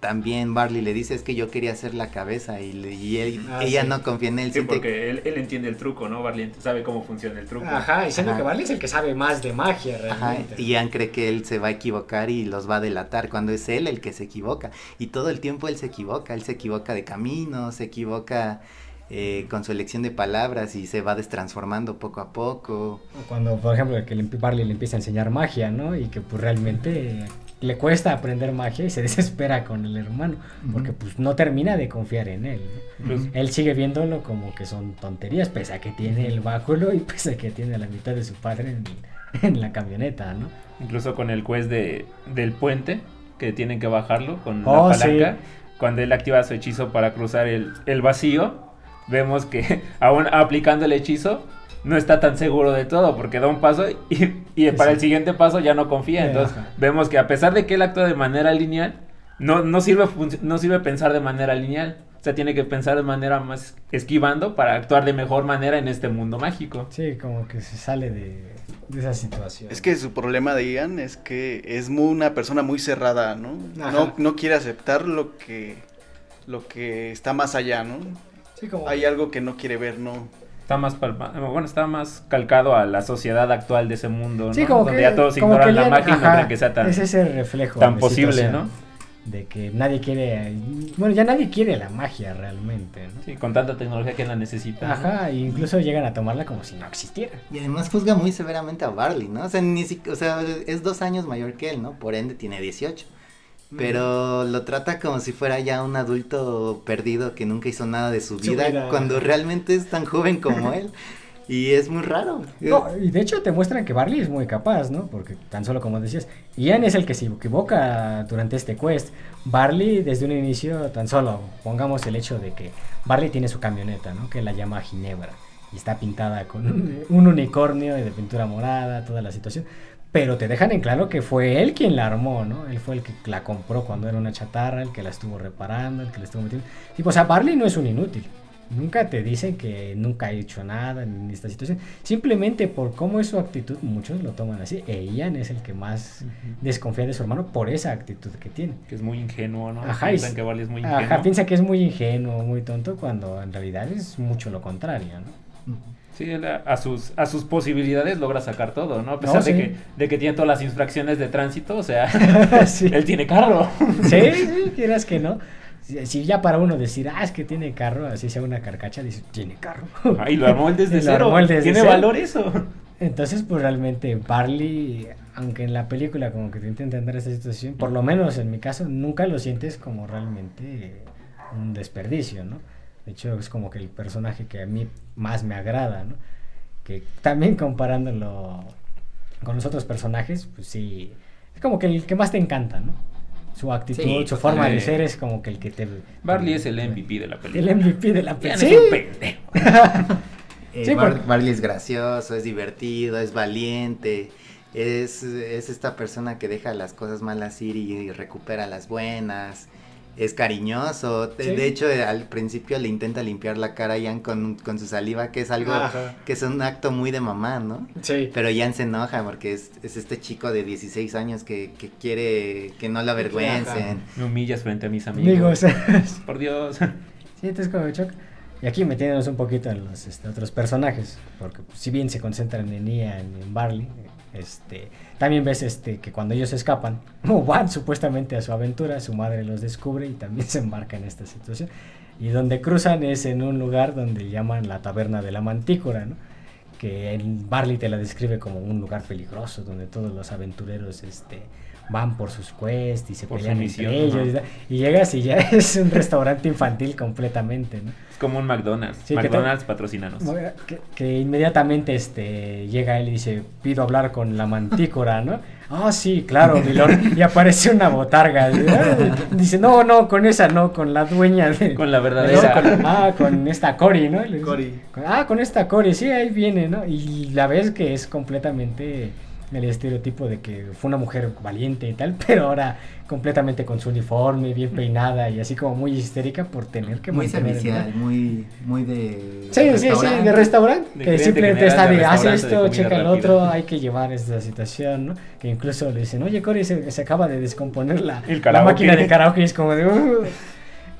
S3: también Barley le dice es que yo quería hacer la cabeza y, le- y él-
S1: Ah,
S3: ella
S1: sí.
S3: no confía en él.
S2: Sí, porque él, él entiende el truco, ¿no? Barley sabe cómo funciona el truco.
S1: Ajá, y siendo
S3: Ajá.
S1: que Barley es el que sabe más de magia
S3: Ajá,
S1: realmente.
S3: y Ian cree que él se va a equivocar y los va a delatar cuando es él el que se equivoca. Y todo el tiempo él se equivoca, él se equivoca de camino, se equivoca eh, con su elección de palabras y se va destransformando poco a poco.
S1: Cuando, por ejemplo, que le- Barley le empieza a enseñar magia, ¿no? Y que pues realmente le cuesta aprender magia y se desespera con el hermano, porque pues no termina de confiar en él. ¿no?
S2: Incluso-
S1: Él sigue viéndolo como que son tonterías, pese a que tiene el báculo y pese a que tiene la mitad de su padre en, en la camioneta, ¿no?
S2: Incluso con el quest de, del puente, que tienen que bajarlo con
S1: Oh,
S2: la
S1: sí.
S2: palanca. Cuando él activa su hechizo para cruzar el, el vacío, vemos que aún aplicando el hechizo, no está tan seguro de todo, porque da un paso y, y para
S1: Sí.
S2: el siguiente paso ya no confía. Entonces
S1: ajá.
S2: vemos que a pesar de que él actúa de manera lineal, no, no, sirve, no sirve pensar de manera lineal. O sea, tiene que pensar de manera más esquivando para actuar de mejor manera en este mundo mágico.
S1: Sí, como que se sale de, de esa situación.
S4: Es que su problema de Ian es que es muy, una persona muy cerrada, ¿no? No, no quiere aceptar lo que lo que está más allá, ¿no?
S1: Sí, como...
S4: Hay algo que no quiere ver, ¿no?
S2: Está más palpa- bueno, está más calcado a la sociedad actual de ese mundo, ¿no?
S1: Sí, como
S2: Donde
S1: que,
S2: ya todos
S1: como
S2: ignoran
S1: que
S2: la magia y no creen que sea tan,
S1: Es ese reflejo.
S2: tan posible, ¿no?
S1: De que nadie quiere. Bueno, ya nadie quiere la magia realmente, ¿no?
S2: Sí, con tanta tecnología que la necesita. ¿no?
S1: Ajá, e incluso llegan a tomarla como si no existiera.
S3: Y además juzga muy severamente a Barley, ¿no? O sea, ni si- o sea, es dos años mayor que él, ¿no? Por ende tiene 18. Pero lo trata como si fuera ya un adulto perdido que nunca hizo nada de su vida, cuando realmente es tan joven como él. Y es muy raro.
S1: No, y de hecho te muestran que Barley es muy capaz, ¿no? Porque tan solo como decías, Ian es el que se equivoca durante este quest. Barley desde un inicio, tan solo pongamos el hecho de que Barley tiene su camioneta, ¿no? Que la llama Ginebra. Y está pintada con un, un unicornio de pintura morada, toda la situación. Pero te dejan en claro que fue él quien la armó, ¿no? Él fue el que la compró cuando era una chatarra, el que la estuvo reparando, el que la estuvo metiendo. Tipo, o sea, Barley no es un inútil. Nunca te dicen que nunca ha hecho nada en esta situación. Simplemente por cómo es su actitud, muchos lo toman así. E Ian es el que más desconfía de su hermano por esa actitud que tiene.
S2: Que es muy ingenuo, ¿no?
S1: Ajá,
S2: Piensan
S1: y-
S2: que Barley es muy ingenuo.
S1: Ajá, piensa que es muy ingenuo, muy tonto, cuando en realidad es mucho lo contrario, ¿no?
S2: A, a sus, a sus posibilidades logra sacar todo, ¿no? A pesar
S1: No,
S2: de,
S1: sí.
S2: que, de que tiene todas las infracciones de tránsito, o sea,
S1: Sí.
S2: él tiene carro.
S1: Sí, sí, quieras que no. Si, ya para uno decir, ah, es que tiene carro, así sea una carcacha, dice, tiene carro.
S2: Ahí lo armó él desde cero.
S1: desde
S2: tiene
S1: cero.
S2: valor eso.
S1: Entonces, pues realmente Barley, aunque en la película como que te intenta entender esta situación, por lo menos en mi caso, nunca lo sientes como realmente un desperdicio, ¿no? De hecho, es como que el personaje que a mí más me agrada, ¿no? Que también comparándolo con los otros personajes, pues sí, es como que el que más te encanta, ¿no? Su actitud,
S3: Sí,
S1: su forma de ser es como que el que te...
S2: Barley es el MVP de la película.
S1: El MVP de la película.
S2: es un pendejo.
S3: Eh,
S1: Sí,
S3: Bar-
S1: porque-
S3: Barley es gracioso, es divertido, es valiente. Es, es esta persona que deja las cosas malas ir y, y recupera las buenas. Es cariñoso. De,
S1: Sí.
S3: de hecho, eh, al principio le intenta limpiar la cara a Ian con, con su saliva, que es algo
S1: Ajá.
S3: que es un acto muy de mamá, ¿no?
S1: Sí.
S3: Pero Ian se enoja porque es, es este chico de 16 años que, que quiere que no lo avergüencen.
S2: Me humillas frente a mis amigos.
S1: Amigos.
S2: Por Dios.
S1: Sí, entonces como choc. Y aquí metiéndonos un poquito en los este, otros personajes, porque pues, si bien se concentran en Ian y en Barley, este, también ves este, que cuando ellos escapan, van supuestamente a su aventura, su madre los descubre y también se embarca en esta situación. Y donde cruzan es en un lugar donde llaman la taberna de la mantícora, que en Barley te la describe como un lugar peligroso, donde todos los aventureros este, van por sus quests y se
S2: Por
S1: pelean
S2: misión,
S1: entre ellos. y llegas y ya es un restaurante infantil completamente, ¿no?
S2: Es como un McDonald's.
S1: Sí, que
S2: McDonald's patrocinanos.
S1: Que, que inmediatamente este, llega él y dice, pido hablar con la mantícora, ¿no? Ah, sí, claro, Milord. Y aparece una botarga. Dice, no, no, con esa no, con la dueña de...
S2: Con la verdadera.
S1: con- ah, con esta Cory, ¿no? Dice,
S4: Cory.
S1: ah, con esta Cory, sí, ahí viene, ¿no? Y la ves que es completamente el estereotipo de que fue una mujer valiente y tal, pero ahora completamente con su uniforme, bien peinada y así como muy histérica por tener que
S3: Muy servicial, muy, muy de.
S1: Sí, sí, sí, de restaurante.
S2: De
S1: que simplemente está
S2: de
S1: haz
S2: de
S1: esto, checa el
S2: rápida".
S1: otro, hay que llevar esta situación, ¿no? Que incluso le dicen, oye, Cory, se, se acaba de descomponer la,
S2: El
S1: la máquina de karaoke y es como de... "Uh".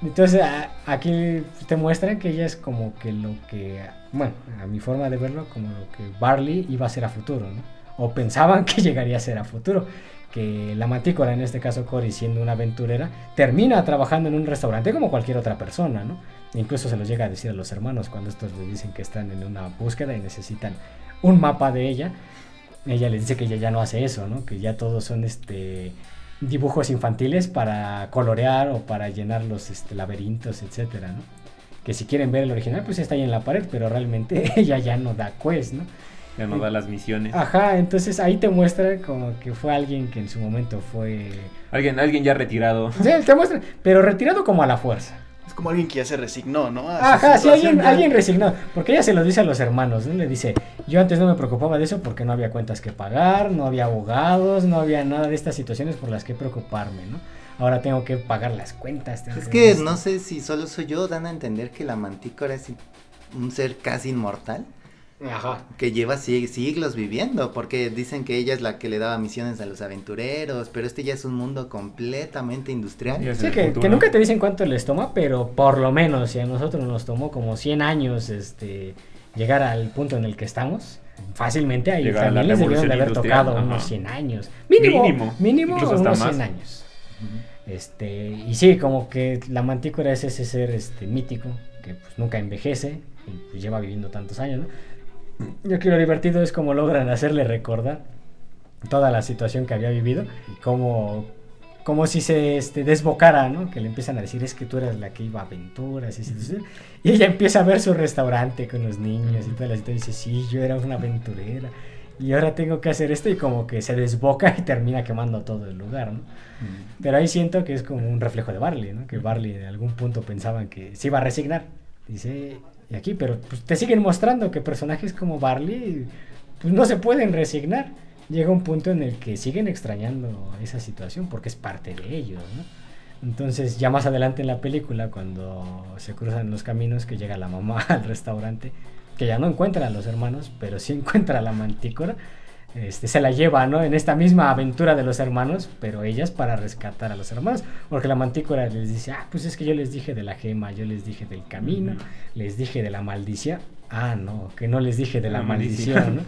S1: Entonces a- aquí te muestran que ella es como que lo que, bueno, a mi forma de verlo, como lo que Barley iba a ser a futuro, ¿no? O pensaban que llegaría a ser a futuro. Que la mantícora, en este caso Cory, siendo una aventurera, termina trabajando en un restaurante como cualquier otra persona, ¿no? Incluso se los llega a decir a los hermanos cuando estos le dicen que están en una búsqueda y necesitan un mapa de ella. Ella les dice que ella ya no hace eso, ¿no? Que ya todos son este dibujos infantiles para colorear o para llenar los este, laberintos, etcétera, ¿no? Que si quieren ver el original, pues está ahí en la pared, pero realmente ella ya no da quest, ¿no?
S2: Ya no da las misiones.
S1: Ajá, entonces ahí te muestra como que fue alguien que en su momento fue...
S2: Alguien, alguien ya retirado.
S1: Sí, te muestra, pero retirado como a la fuerza.
S4: Es como alguien que ya se resignó, ¿no? A
S1: Ajá, sí, alguien,
S4: ya.
S1: alguien resignado. Porque ella se lo dice a los hermanos, ¿no? Le dice, yo antes no me preocupaba de eso porque no había cuentas que pagar, no había abogados, no había nada de estas situaciones por las que preocuparme, ¿no? Ahora tengo que pagar las cuentas. tengo
S3: Es que
S1: esto".
S3: no sé si solo soy yo, dan a entender que la mantícora es un ser casi inmortal.
S1: Ajá.
S3: que lleva si- siglos viviendo, porque dicen que ella es la que le daba misiones a los aventureros, pero este ya es un mundo completamente industrial.
S1: Sí, que, nunca te dicen cuánto les toma, pero por lo menos, si a nosotros nos tomó como 100 años este, llegar al punto en el que estamos, fácilmente ahí
S2: Llegar a la
S1: también les debieron de haber tocado
S2: ajá.
S1: unos 100 años. Mínimo,
S2: Mínimo,
S1: mínimo,
S2: incluso hasta
S1: unos
S2: más.
S1: 100 años. Este, y sí, como que la mantícora es ese ser este, mítico que pues, nunca envejece y pues, lleva viviendo tantos años, ¿no? Yo creo que lo divertido es cómo logran hacerle recordar toda la situación que había vivido y cómo, como si se este, desbocara, ¿no? Que le empiezan a decir, es que tú eras la que iba a aventuras y, ella empieza a ver su restaurante con los niños y toda la situación y dice, sí, yo era una aventurera y ahora tengo que hacer esto y como que se desboca y termina quemando todo el lugar, ¿no? Pero ahí siento que es como un reflejo de Barley, ¿no? Que Barley en algún punto pensaban que se iba a resignar. Dice, y aquí, pero pues, te siguen mostrando que personajes como Barley pues, no se pueden resignar. Llega un punto en el que siguen extrañando esa situación porque es parte de ellos. Entonces, ya más adelante en la película, cuando se cruzan los caminos, que llega la mamá al restaurante, que ya no encuentra a los hermanos, pero sí encuentra a la mantícora, este, se la lleva, ¿no? En esta misma aventura de los hermanos, pero ellas para rescatar a los hermanos, porque la mantícora les dice, ah, pues es que yo les dije de la gema, yo les dije del camino, les dije de la maldición, ah, no, que no les dije de la,
S2: La
S1: maldición, ¿no?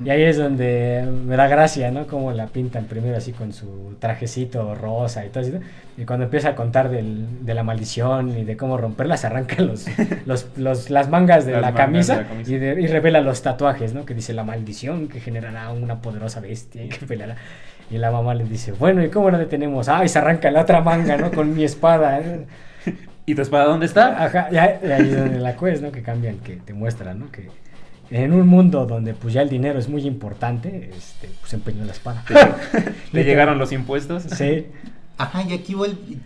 S1: Y ahí es donde me da gracia, ¿no? Como la pintan primero así con su trajecito rosa y todo eso. Y cuando empieza a contar del- de la maldición y de cómo romperla, se arrancan los, los, los- las mangas de,
S2: Las
S1: la,
S2: mangas
S1: camisa
S2: de la camisa.
S1: y, de- y revela los tatuajes, ¿no? Que dice la maldición que generará una poderosa bestia y que peleará. Y la mamá le dice, bueno, ¿y cómo lo detenemos? Ah, y se arranca la otra manga, ¿no? Con mi espada. ¿eh?
S2: ¿Y tu espada dónde está?
S1: Ajá, y ahí, y ahí es donde la quest, ¿no? Que cambian, que te muestran, ¿no? Que en un mundo donde pues ya el dinero es muy importante, este, pues empeñó la espada.
S2: ¿Le llegaron los impuestos?
S1: Sí.
S3: Ajá, y aquí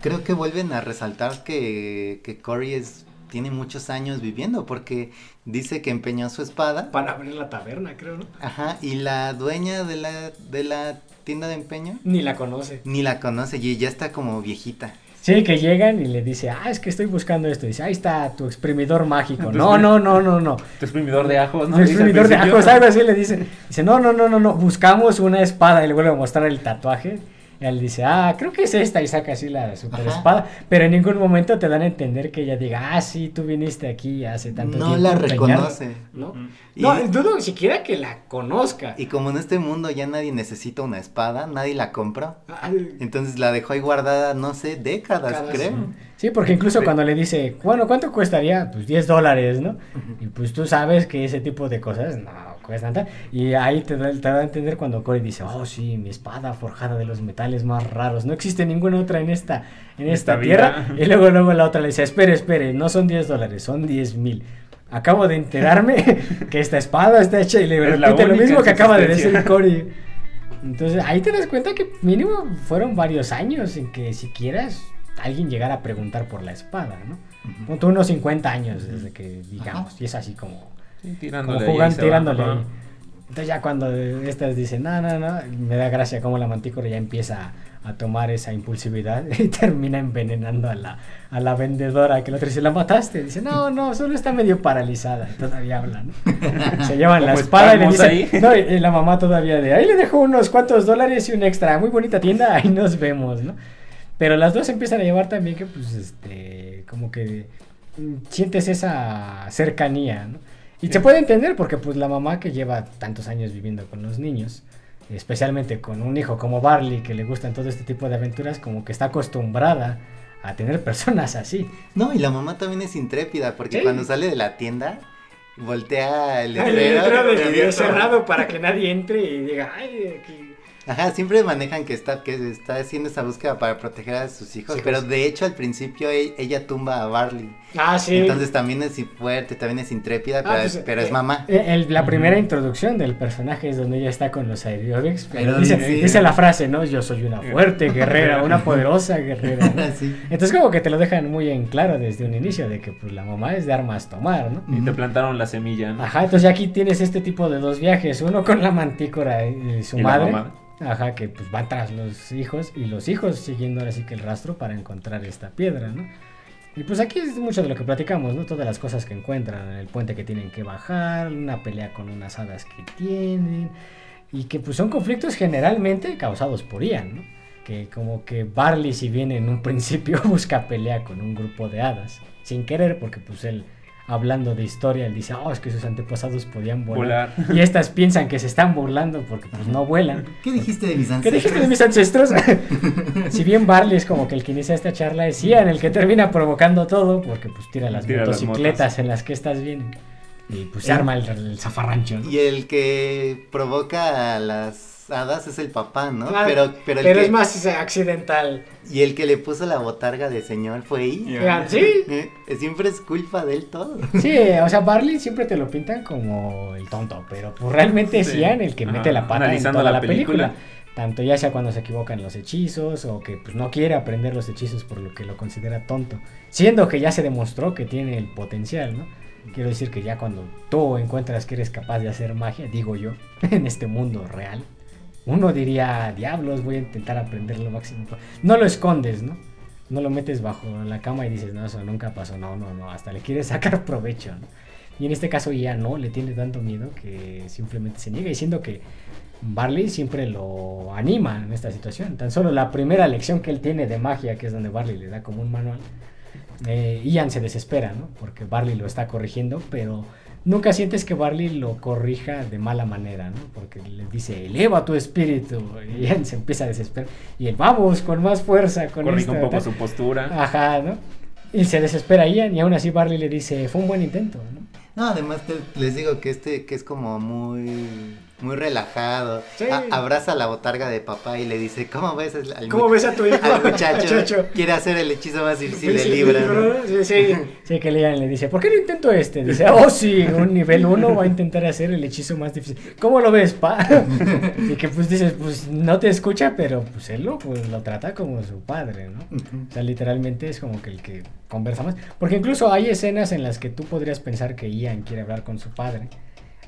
S3: creo que vuelven a resaltar que, que Cory es, tiene muchos años viviendo, porque dice que empeñó su espada.
S1: Para abrir la taberna, creo, ¿no?
S3: Ajá, y la dueña de la, de la tienda de empeño
S1: Ni la conoce.
S3: ni la conoce y ya está como viejita.
S1: Sí, que llegan y le dice, ah, es que estoy buscando esto. Dice, ahí está tu exprimidor mágico. No, no, no, no, no.
S2: Tu exprimidor de ajos, ¿no?
S1: Tu exprimidor de ajos, algo así le dice. Dice, no, no, no, no, no, buscamos una espada y le vuelve a mostrar el tatuaje. Y él dice, ah, creo que es esta y saca así la super
S3: Ajá.
S1: espada. Pero en ningún momento te dan a entender que ella diga, ah, sí, tú viniste aquí hace tanto
S3: No
S1: tiempo.
S3: la
S1: a empeñar".
S3: reconoce.
S1: ¿No?
S3: Y-
S1: No, dudo siquiera que la conozca.
S3: Y como en este mundo ya nadie necesita una espada, nadie la compró.
S1: Ah,
S3: Entonces la dejó ahí guardada, no sé, décadas, creo.
S1: Sí, porque incluso cuando le dice, bueno, ¿cuánto costaría? Pues 10 dólares, ¿no? Y pues tú sabes que ese tipo de cosas no Y ahí te da, te da a entender cuando Cory dice, oh sí, mi espada forjada de los metales más raros. No existe ninguna otra en esta, en esta,
S2: Esta
S1: tierra.
S2: vida.
S1: Y luego, luego la otra le dice, espere, espere, no son 10 dólares, son 10 mil. Acabo de enterarme que esta espada está hecha y le
S2: Es
S1: repite lo mismo que acaba de decir Cory. Entonces ahí te das cuenta que mínimo fueron varios años en que siquiera alguien llegara a preguntar por la espada, ¿no? Ponte unos 50 años desde que digamos,
S3: Ajá.
S1: y es así como, Como
S2: tirándole se va.
S1: tirándole. Entonces ya cuando estas dicen, no, no, no, me da gracia como la mantícora ya empieza a tomar esa impulsividad y termina envenenando a la, a la vendedora que la otra dice, ¿la mataste? Dice, no, no, solo está medio paralizada. Todavía hablan. Se llevan la
S2: Como
S1: espada y le dicen,
S2: ahí.
S1: no, y, y la mamá todavía de, ahí le dejo unos cuantos dólares y un extra, muy bonita tienda, ahí nos vemos, ¿no? Pero las dos empiezan a llevar también que, pues, este, como que mm, sientes esa cercanía, ¿no? Y se puede entender porque, pues, la mamá que lleva tantos años viviendo con los niños, especialmente con un hijo como Barley que le gustan todo este tipo de aventuras, como que está acostumbrada a tener personas así.
S3: No, y la mamá también es intrépida, porque
S1: Sí.
S3: cuando sale de la tienda, voltea el
S1: El
S3: letrero.
S1: letrero
S3: y
S1: de cerrado para que nadie entre y diga, ay, aquí.
S3: Ajá, siempre manejan que está, que está haciendo esa búsqueda para proteger a sus hijos,
S1: Sí,
S3: pero de hecho al principio e- ella tumba a Barley.
S1: Ah, sí.
S3: Entonces también es fuerte, también es intrépida,
S1: Ah,
S3: pero,
S1: pues,
S3: es, pero
S1: eh,
S3: es mamá.
S1: eh, el- la primera introducción del personaje es donde ella está con los aerobics. Pero dice,
S3: sí.
S1: dice la frase, ¿no? Yo soy una fuerte guerrera, una poderosa guerrera. ¿no?
S3: Sí.
S1: Entonces como que te lo dejan muy en claro desde un inicio de que pues la mamá es de armas tomar, ¿no?
S2: Y te plantaron la semilla, ¿no?
S1: Ajá, entonces aquí tienes este tipo de dos viajes, uno con la mantícora y su
S2: Y la
S1: madre.
S2: mamá.
S1: Ajá, que pues van tras los hijos y los hijos siguiendo ahora sí que el rastro para encontrar esta piedra, ¿no? Y pues aquí es mucho de lo que platicamos, ¿no? Todas las cosas que encuentran, el puente que tienen que bajar, una pelea con unas hadas que tienen, y que pues son conflictos generalmente causados por Ian, ¿no? Que como que Barley si bien en un principio busca pelea con un grupo de hadas, sin querer, porque pues él hablando de historia, él dice, oh, es que sus antepasados podían volar.
S2: Volar.
S1: Y estas piensan que se están burlando porque pues no vuelan.
S5: ¿Qué dijiste de mis
S1: ¿Qué
S5: ancestros?
S1: dijiste de mis ancestros? si bien Barley es como que el que inicia esta charla, es Ian el que termina provocando todo porque pues tira las
S2: Tira
S1: motocicletas en las que estas vienen. Y pues se arma el, el zafarrancho. ¿no?
S3: Y el que provoca a las hadas es el papá, ¿no?
S1: Ah,
S3: pero pero, el
S1: Pero
S3: que,
S1: es más accidental.
S3: Y el que le puso la botarga de señor fue ahí.
S1: Sí,
S3: Eh, Siempre es culpa de él todo.
S1: sí, o sea, Barley siempre te lo pintan como el tonto, pero pues realmente es
S2: Sí.
S1: Ian el que
S2: Ajá,
S1: mete la pata en
S2: analizando
S1: toda
S2: la
S1: la película.
S2: película.
S1: Tanto ya sea cuando se equivocan los hechizos o que pues no quiere aprender los hechizos por lo que lo considera tonto. Siendo que ya se demostró que tiene el potencial, ¿no? Quiero decir que ya cuando tú encuentras que eres capaz de hacer magia, digo yo, en este mundo real, uno diría, diablos, voy a intentar aprender lo máximo. No lo escondes, ¿no? No lo metes bajo la cama y dices, no, eso nunca pasó, no, no, no, hasta le quieres sacar provecho, ¿no? Y en este caso ya no, le tiene tanto miedo que simplemente se niega, diciendo que Barley siempre lo anima en esta situación. Tan solo la primera lección que él tiene de magia, que es donde Barley le da como un manual, eh, Ian se desespera, ¿no? Porque Barley lo está corrigiendo, pero nunca sientes que Barley lo corrija de mala manera, ¿no? Porque le dice, eleva tu espíritu. Y Ian se empieza a desesperar. Y él, vamos, con más fuerza, con
S2: Corrige
S1: esto,
S2: un poco
S1: tal".
S2: su postura.
S1: Ajá, ¿no? Y se desespera Ian y aún así Barley le dice, fue un buen intento, ¿no?
S3: No, además te- les digo que este que es como muy muy relajado.
S1: Sí.
S3: A- abraza la botarga de papá y le dice, "¿Cómo ves al, al
S1: ¿Cómo ves a tu hijo?
S3: al muchacho?
S1: Muchacho.
S3: Quiere hacer el hechizo más difícil libro." ¿no?
S1: Sí, sí, sí, que Ian le dice, ¿por qué no intento este? Dice, oh sí, un nivel 1 va a intentar hacer el hechizo más difícil. ¿Cómo lo ves, pa? y que pues dices, pues no te escucha, pero pues él lo, pues, lo trata como su padre, ¿no? O sea, literalmente es como que el que conversa más. Porque incluso hay escenas en las que tú podrías pensar que Ian quiere hablar con su padre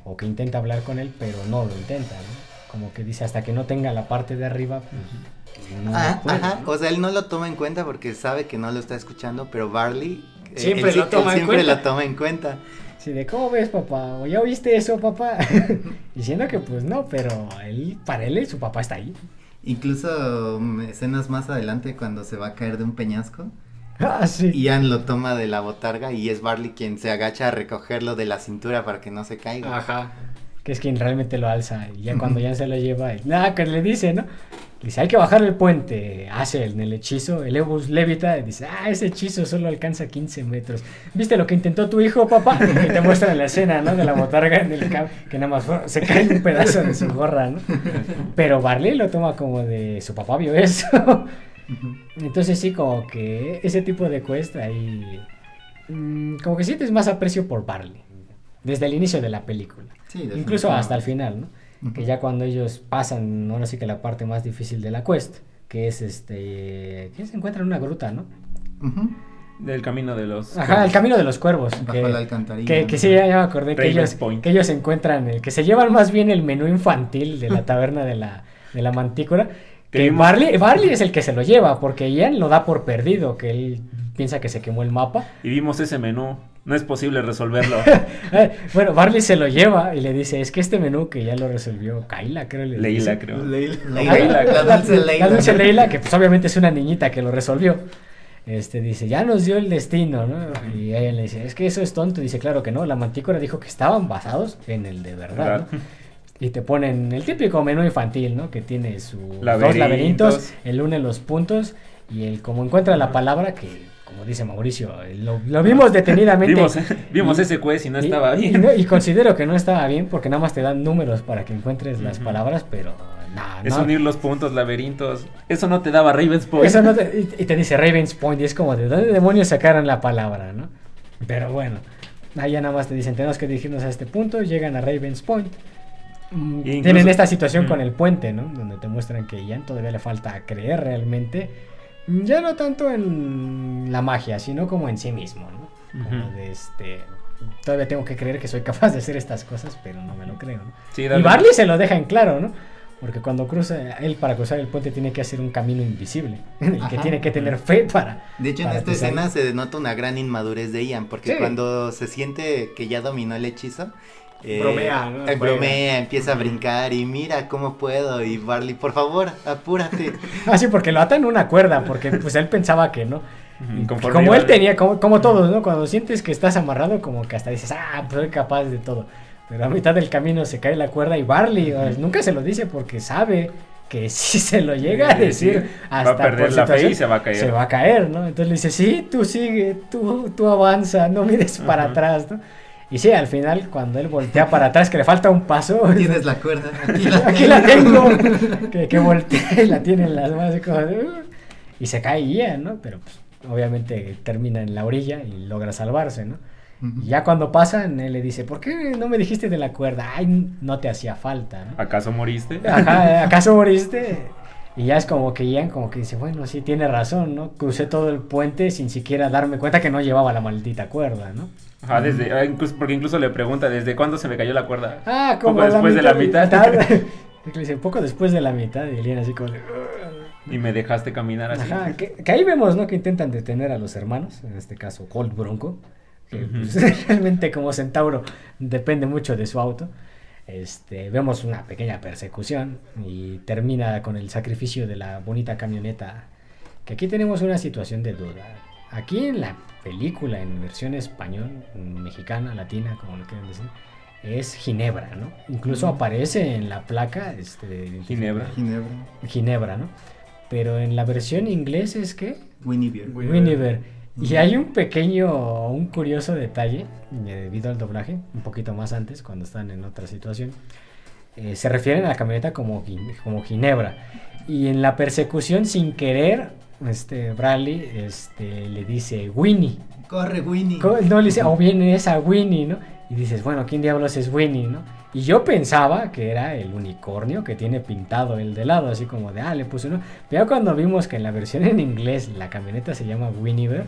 S1: o que intenta hablar con él, pero no lo intenta, ¿no? Como que dice, hasta que no tenga la parte de arriba, pues no
S3: Ah,
S1: puede,
S3: ajá,
S1: ¿no?
S3: o sea, él no lo toma en cuenta porque sabe que no lo está escuchando, pero Barley eh,
S1: Siempre
S3: él sí-
S1: lo toma
S3: él
S1: en
S3: siempre
S1: cuenta.
S3: lo toma en cuenta.
S1: Sí, de cómo ves, papá, o ya oíste eso, papá. Diciendo que pues no, pero él, para él, su papá está ahí.
S5: Incluso mm, escenas más adelante cuando se va a caer de un peñasco.
S1: Ah, sí.
S3: Ian lo toma de la botarga y es Barley quien se agacha a recogerlo de la cintura para que no se caiga.
S1: Ajá. Que es quien realmente lo alza. Y ya cuando ya se lo lleva, y- nada, que le dice, ¿no? Dice, hay que bajar el puente. Hace el, el hechizo, el Ebus levita. Y dice, ah, ese hechizo solo alcanza 15 metros. ¿Viste lo que intentó tu hijo, papá? Y te muestra la escena, ¿no? De la botarga en el campo. Que nada más se cae un pedazo de su gorra, ¿no? Pero Barley lo toma como de su papá vio eso. Entonces sí, como que ese tipo de quest ahí... mm, como que sientes más aprecio por Barley. Desde el inicio de la película.
S5: Sí,
S1: Incluso hasta el final, ¿no? Que ya cuando ellos pasan, ahora sí que la parte más difícil de la quest, que es este... que se encuentra en una gruta, ¿no?
S2: Del camino de los.
S1: Ajá, el camino de los cuervos.
S5: Bajo
S1: que,
S5: la alcantarilla.
S1: que, que sí, ya, ya me acordé que ellos, que ellos encuentran, el, que se llevan más bien el menú infantil de la taberna de la, de la mantícora.
S2: Que
S1: Barley, Barley es el que se lo lleva, porque Ian lo da por perdido, que él piensa que se quemó el mapa.
S2: Y vimos ese menú. No es posible resolverlo.
S1: Eh, bueno, Barley se lo lleva y le dice, es que este menú que ya lo resolvió Kaila, creo. Le
S2: Leila,
S1: dice.
S2: creo.
S5: Leila.
S2: Leila,
S1: la,
S5: la dulce Leila.
S1: la dulce Leila, que pues obviamente es una niñita que lo resolvió. Este dice, ya nos dio el destino, ¿no? Y ella le dice, es que eso es tonto. Dice, claro que no, la mantícora dijo que estaban basados en el de verdad,
S2: ¿Verdad?
S1: ¿no? Y te ponen el típico menú infantil, ¿no? Que tiene sus dos
S2: Laberintos.
S1: el une los puntos y el como encuentra la palabra que, como dice Mauricio, lo, lo vimos detenidamente.
S2: Vimos, vimos
S1: Y-
S2: ese quest y no
S1: y-
S2: estaba
S1: y
S2: bien.
S1: no- Y, considero que no estaba bien porque nada más te dan números para que encuentres las palabras, pero no,
S2: Es
S1: no.
S2: unir los puntos, laberintos. Eso no te daba Ravens Point.
S1: Eso no te- y, te dice Ravens Point y es como de dónde demonios sacaron la palabra, ¿no? Pero bueno, ya nada más te dicen tenemos que dirigirnos a este punto, llegan a Ravens Point. Mm,
S2: incluso-
S1: Tienen esta situación
S2: Mm.
S1: con el puente, ¿no? Donde te muestran que Ian todavía le falta creer realmente. mm, Ya no tanto en la magia, sino como en sí mismo, ¿no? Como
S2: Ujú.
S1: de este. Todavía tengo que creer que soy capaz de hacer estas cosas, pero no me lo creo, ¿no?
S2: Sí,
S1: Y. Barley se lo deja en claro, ¿no? Porque cuando cruza, él para cruzar el puente tiene que hacer un camino invisible, en el que
S5: Ajá.
S1: tiene que tener fe para...
S3: De hecho, en
S1: para
S3: esta
S1: cruzar.
S3: escena se denota una gran inmadurez de Ian, porque
S1: Sí.
S3: cuando se siente que ya dominó el hechizo, eh,
S1: Bromea, ¿no?
S3: eh, bromea, empieza a brincar y mira cómo puedo. Y Barley, por favor, apúrate.
S1: Ah, sí, porque lo atan en una cuerda, porque pues él pensaba que no. Y
S2: conforme
S1: como él tenía, como, como todos, ¿no? Cuando sientes que estás amarrado, como que hasta dices, ah, pues soy capaz de todo. Pero a mitad del camino se cae la cuerda y Barley sea, nunca se lo dice porque sabe que si se lo llega a decir,
S2: sí.
S1: hasta
S2: Va a perder
S1: por
S2: la fe y se va a caer.
S1: Se va a caer, ¿no? Entonces le dice, sí, tú sigue, tú, tú avanza, no mires para
S2: Ajá.
S1: atrás, ¿no? Y sí, al final, cuando él voltea para atrás, que le falta un paso,
S5: Tienes la cuerda. Aquí la,
S1: Aquí la tengo. que, que voltea y la tiene en las manos. y "Uh", y se cae Ian, ¿no? Pero pues, obviamente termina en la orilla y logra salvarse, ¿no? Y ya cuando pasan, él le dice, ¿por qué no me dijiste de la cuerda? Ay, no te hacía falta, ¿no?
S2: ¿Acaso moriste?
S1: Ajá, ¿acaso moriste? Y ya es como que Ian como que dice, bueno, sí, tiene razón, ¿no? Crucé todo el puente sin siquiera darme cuenta que no llevaba la maldita cuerda, ¿no?
S2: Ajá, desde, ah, incluso, porque incluso le pregunta, ¿desde cuándo se me cayó la cuerda?
S1: Ah, como
S2: Poco después de la mitad.
S1: Le dice, poco después de la mitad, y Ian así como de...
S2: Y me dejaste caminar así.
S1: Ajá, que, que ahí vemos, ¿no? Que intentan detener a los hermanos, en este caso Colt Bronco, que
S2: Ujú.
S1: pues, realmente como Centauro depende mucho de su auto. Este, vemos una pequeña persecución y termina con el sacrificio de la bonita camioneta. Que aquí tenemos una situación de duda. Aquí en la película, en versión español, mexicana, latina, como lo quieran decir, es Ginebra, ¿no? Incluso aparece en la placa este,
S2: Ginebra.
S5: Ginebra.
S1: Ginebra, ¿no? Pero en la versión inglés es que
S5: Winnie Bear.
S1: Winiver. Y hay un pequeño, un curioso detalle eh, debido al doblaje, un poquito más antes, cuando están en otra situación. eh, se refieren a la camioneta como, como Ginebra. Y en la persecución, sin querer, este Bradley este, le dice Winnie.
S5: Corre, Winnie.
S1: Co- No, le dice, o viene esa Winnie, ¿no? Y dices, bueno, ¿quién diablos es Winnie, no? Y yo pensaba que era el unicornio que tiene pintado el de lado, así como de, ah, le puse uno. Pero cuando vimos que en la versión en inglés la camioneta se llama Winniever,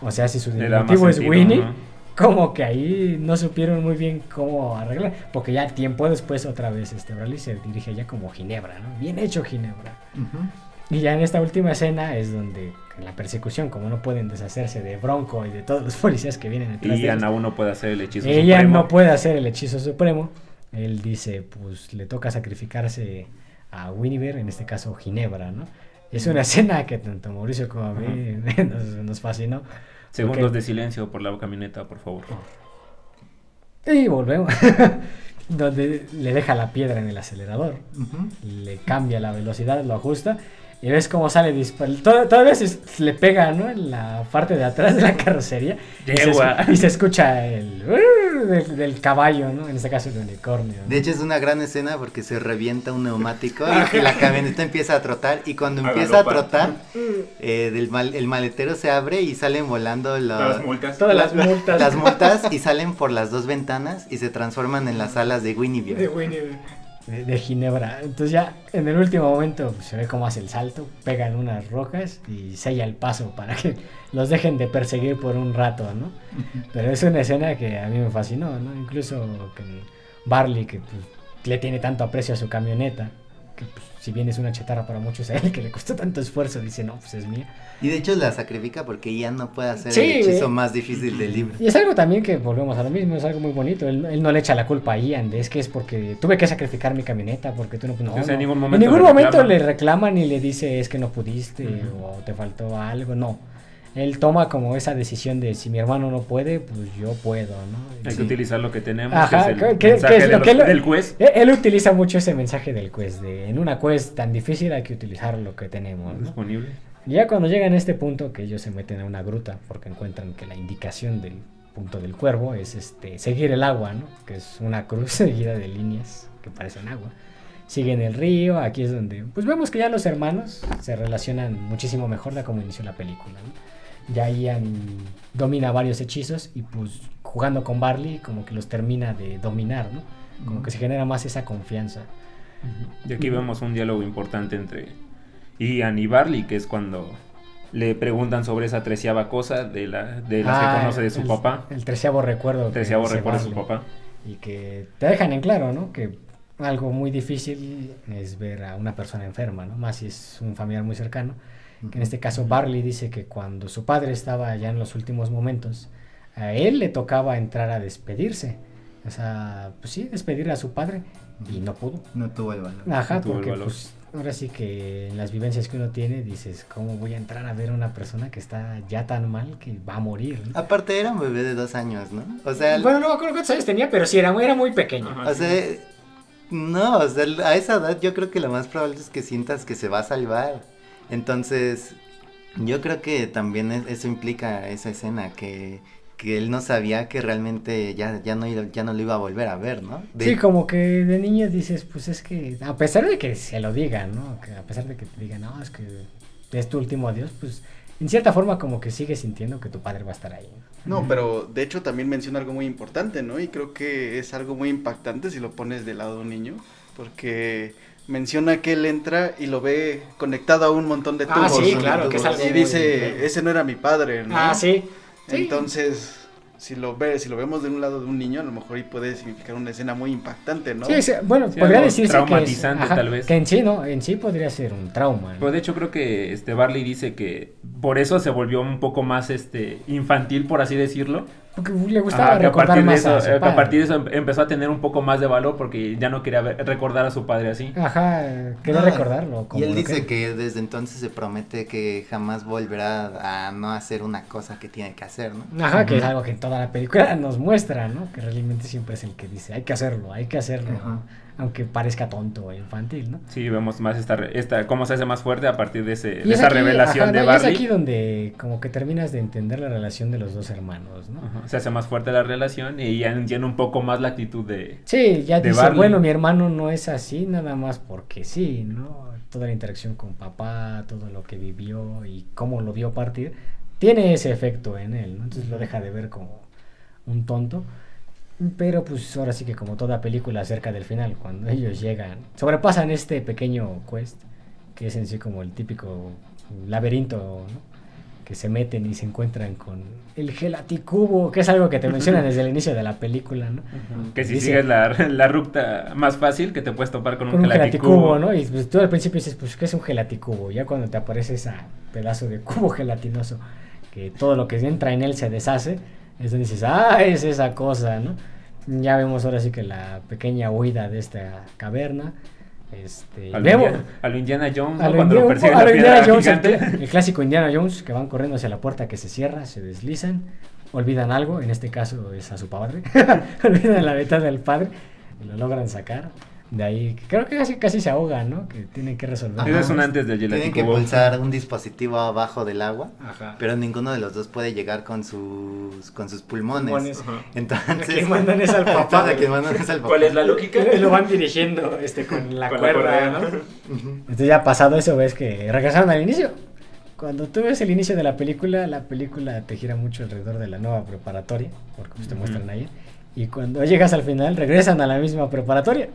S1: o sea, si su diminutivo es
S2: sentido,
S1: Winnie,
S2: ¿no?
S1: como que ahí no supieron muy bien cómo arreglar, porque ya tiempo después otra vez este Bradley se dirige ya como Ginebra, ¿no? Bien hecho Ginebra.
S5: Ujú.
S1: Y ya en esta última escena es donde en la persecución, como no pueden deshacerse de Bronco y de todos los policías que vienen detrás
S2: Y
S1: de ellos,
S2: Ana uno puede hacer el hechizo
S1: ella
S2: supremo.
S1: no puede hacer el hechizo supremo. Él dice, pues le toca sacrificarse a Winiver, en este caso Ginebra, ¿no? Es una escena que tanto Mauricio como a mí nos, nos fascinó.
S2: Segundos
S1: porque-
S2: de silencio por la camioneta, por favor.
S1: Y volvemos. donde le deja la piedra en el acelerador.
S5: Ujú.
S1: le cambia la velocidad, lo ajusta y ves cómo sale disparado. Todavía se le pega, ¿no? En la parte de atrás de la carrocería. Y se, y escucha el del, del caballo, ¿no? En este caso el unicornio. ¿no?
S3: De hecho es una gran escena porque se revienta un neumático y la camioneta empieza a trotar y cuando empieza a trotar eh, del mal- el maletero se abre y salen volando los-
S2: multas.
S1: Todas las multas.
S3: las multas y salen por las dos ventanas y se transforman en las alas de Winnie
S1: de,
S3: Bear.
S1: De- de Ginebra. Entonces ya en el último momento pues, se ve cómo hace el salto, pegan unas rocas y sella el paso para que los dejen de perseguir por un rato, ¿no? Pero es una escena que a mí me fascinó, ¿no? Incluso que Barley, que pues, le tiene tanto aprecio a su camioneta, que pues, si bien es una chatarra para muchos a él, que le costó tanto esfuerzo, dice, no, pues es mía.
S3: Y de hecho la sacrifica porque ya no puede hacer
S1: Sí,
S3: el hechizo más difícil del libro.
S1: Y es algo también que volvemos a lo mismo, es algo muy bonito. Él, él no le echa la culpa a Ian, de es que es porque tuve que sacrificar mi camioneta, porque tú no. no,
S2: O sea, en
S1: no.
S2: ningún
S1: En
S2: momento
S1: ningún
S2: le
S1: momento
S2: reclama.
S1: le reclama ni le dice es que no pudiste o te faltó algo, no. Él toma como esa decisión de si mi hermano no puede, pues yo puedo, ¿no?
S2: Hay
S3: Sí.
S2: que utilizar lo que tenemos,
S1: Ajá,
S2: que es
S1: ¿qué-
S2: el
S1: qué-
S2: mensaje
S1: qué es
S2: de
S1: lo
S2: los-
S1: que lo-
S2: del juez.
S1: Él, él utiliza mucho ese mensaje del quest, de en una quest tan difícil hay que utilizar lo que tenemos, ¿no?
S2: Disponible.
S1: Y ya cuando llegan a este punto, que ellos se meten a una gruta, porque encuentran que la indicación del punto del cuervo es este seguir el agua, ¿no? Que es una cruz seguida de líneas que parecen agua. Siguen el río, aquí es donde, pues vemos que ya los hermanos se relacionan muchísimo mejor de cómo inició la película, ¿no? Ya Ian domina varios hechizos y pues jugando con Barley como que los termina de dominar, ¿no? Como que se genera más esa confianza.
S2: Y aquí vemos un diálogo importante entre Ian y Barley, que es cuando le preguntan sobre esa treceava cosa de la, de las
S1: Ah,
S2: que conoce de su
S1: el-
S2: papá.
S1: El treceavo recuerdo.
S2: El treceavo recuerdo de su papá.
S1: Y que te dejan en claro, ¿no? Que algo muy difícil es ver a una persona enferma, ¿no? Más si es un familiar muy cercano. Que en este caso Barley dice que cuando su padre estaba ya en los últimos momentos, a él le tocaba entrar a despedirse. O sea, pues sí, despedir a su padre y no pudo.
S5: No tuvo el valor.
S1: Ajá,
S2: No tuvo el
S1: porque
S2: valor.
S1: pues ahora sí que en las vivencias que uno tiene dices, ¿cómo voy a entrar a ver a una persona que está ya tan mal que va a morir? ¿no?
S3: Aparte era un bebé de dos años, ¿no? O sea,
S1: bueno, no me acuerdo cuántos años tenía, pero sí, era, muy- era muy pequeño.
S2: Ajá.
S3: o sea, no, o sea, a esa edad yo creo que lo más probable es que sientas que se va a salvar. Entonces, yo creo que también es- eso implica esa escena, que, que él no sabía que realmente ya, ya, no, iba- ya no lo iba a volver a ver, ¿no? De-
S1: Sí, como que de niño dices, pues es que, a pesar de que se lo digan, ¿no? Que a pesar de que te digan, no, es que es tu último adiós, pues en cierta forma como que sigues sintiendo que tu padre va a estar ahí. ¿no?
S4: No, pero de hecho también menciona algo muy importante, ¿no? Y creo que es algo muy impactante si lo pones del lado de un niño, porque menciona que él entra y lo ve conectado a un montón de
S1: Ah,
S4: tubos.
S1: sí,
S4: ¿no?
S1: claro, que es algo
S4: Y dice, ese no era mi padre, ¿no?
S1: Ah, sí. Sí.
S4: Entonces, si lo ve, si lo vemos de un lado de un niño, a lo mejor ahí puede significar una escena muy impactante, ¿no?
S1: Sí, sí, bueno,
S2: Sí,
S1: podría decirse que es-
S2: traumatizante,
S1: ajá,
S2: tal vez.
S1: Que en sí, ¿no? En sí podría ser un trauma. ¿no?
S2: Pues de hecho creo que este Barley dice que por eso se volvió un poco más este infantil, por así decirlo.
S1: Porque le gustaba
S2: Ajá, que a
S1: recordar
S2: partir de
S1: más
S2: eso,
S1: a su
S2: eh, que a
S1: padre.
S2: partir de eso em- empezó a tener un poco más de valor porque ya no quería ver- recordar a su padre así.
S1: Ajá, quería
S3: No,
S1: recordarlo. como
S3: Y él dice que desde entonces se promete que jamás volverá a no hacer una cosa que tiene que hacer, ¿no?
S1: Ajá, que es algo que en toda la película nos muestra, ¿no? Que realmente siempre es el que dice, hay que hacerlo, hay que hacerlo,
S5: Ajá.
S1: Aunque parezca tonto o infantil, ¿no?
S2: Sí, vemos más esta, esta cómo se hace más fuerte a partir de, ese, de
S1: es
S2: esa
S1: aquí-
S2: revelación
S1: ajá,
S2: de
S1: no, y es aquí donde como que terminas de entender la relación de los dos hermanos, ¿no?
S2: Ajá, Se hace más fuerte la relación y ya entiende un poco más la actitud de...
S1: Sí, ya
S2: De
S1: dice,
S2: Barley.
S1: bueno, mi hermano no es así nada más porque sí, ¿no? Toda la interacción con papá, todo lo que vivió y cómo lo vio partir, tiene ese efecto en él, ¿no? Entonces lo deja de ver como un tonto. Pero pues ahora sí que como toda película cerca del final, cuando ellos llegan, sobrepasan este pequeño quest, que es en sí como el típico laberinto, ¿no? que se meten y se encuentran con el gelaticubo, que es algo que te mencionan desde el inicio de la película, ¿no?
S2: Que si
S1: Dice-
S2: sigues la, la ruta más fácil que te puedes topar con,
S1: con un
S2: un
S1: gelaticubo,
S2: gelaticubo.
S1: ¿no? Y pues, tú al principio dices, pues, ¿qué es un gelaticubo? Ya cuando te aparece ese pedazo de cubo gelatinoso, que todo lo que entra en él se deshace, es donde dices, ah, es esa cosa, ¿no? Ya vemos ahora sí que la pequeña huida de esta caverna. Este,
S2: A lo,
S1: vemos
S2: Indiana, a lo Indiana Jones, ¿no?
S1: lo
S2: cuando lo
S1: Indiana-
S2: persigue
S1: a
S2: la
S1: Indiana Jones, el, clásico Indiana Jones, que van corriendo hacia la puerta que se cierra, se deslizan, olvidan algo, en este caso es a su padre, olvidan la mitad del padre y lo logran sacar. De ahí, creo que casi, casi se ahogan, ¿no? Que tienen que resolver.
S2: Ese es un antes del
S3: Tienen que pulsar un dispositivo abajo del agua,
S1: Ajá.
S3: pero ninguno de los dos puede llegar con sus, con sus pulmones.
S1: Pulmones.
S3: Entonces,
S1: A quien mandan es al papá.
S3: Quien mandan es al papá.
S2: ¿Cuál es la lógica?
S1: Y lo van dirigiendo este, con la
S2: Con la
S1: cuerda,
S2: correa.
S1: ¿no? Entonces ya pasado eso, ves que regresaron al inicio. Cuando tú ves el inicio de la película, la película te gira mucho alrededor de la nueva preparatoria, porque pues, te muestran ahí. Y cuando llegas al final, regresan a la misma preparatoria.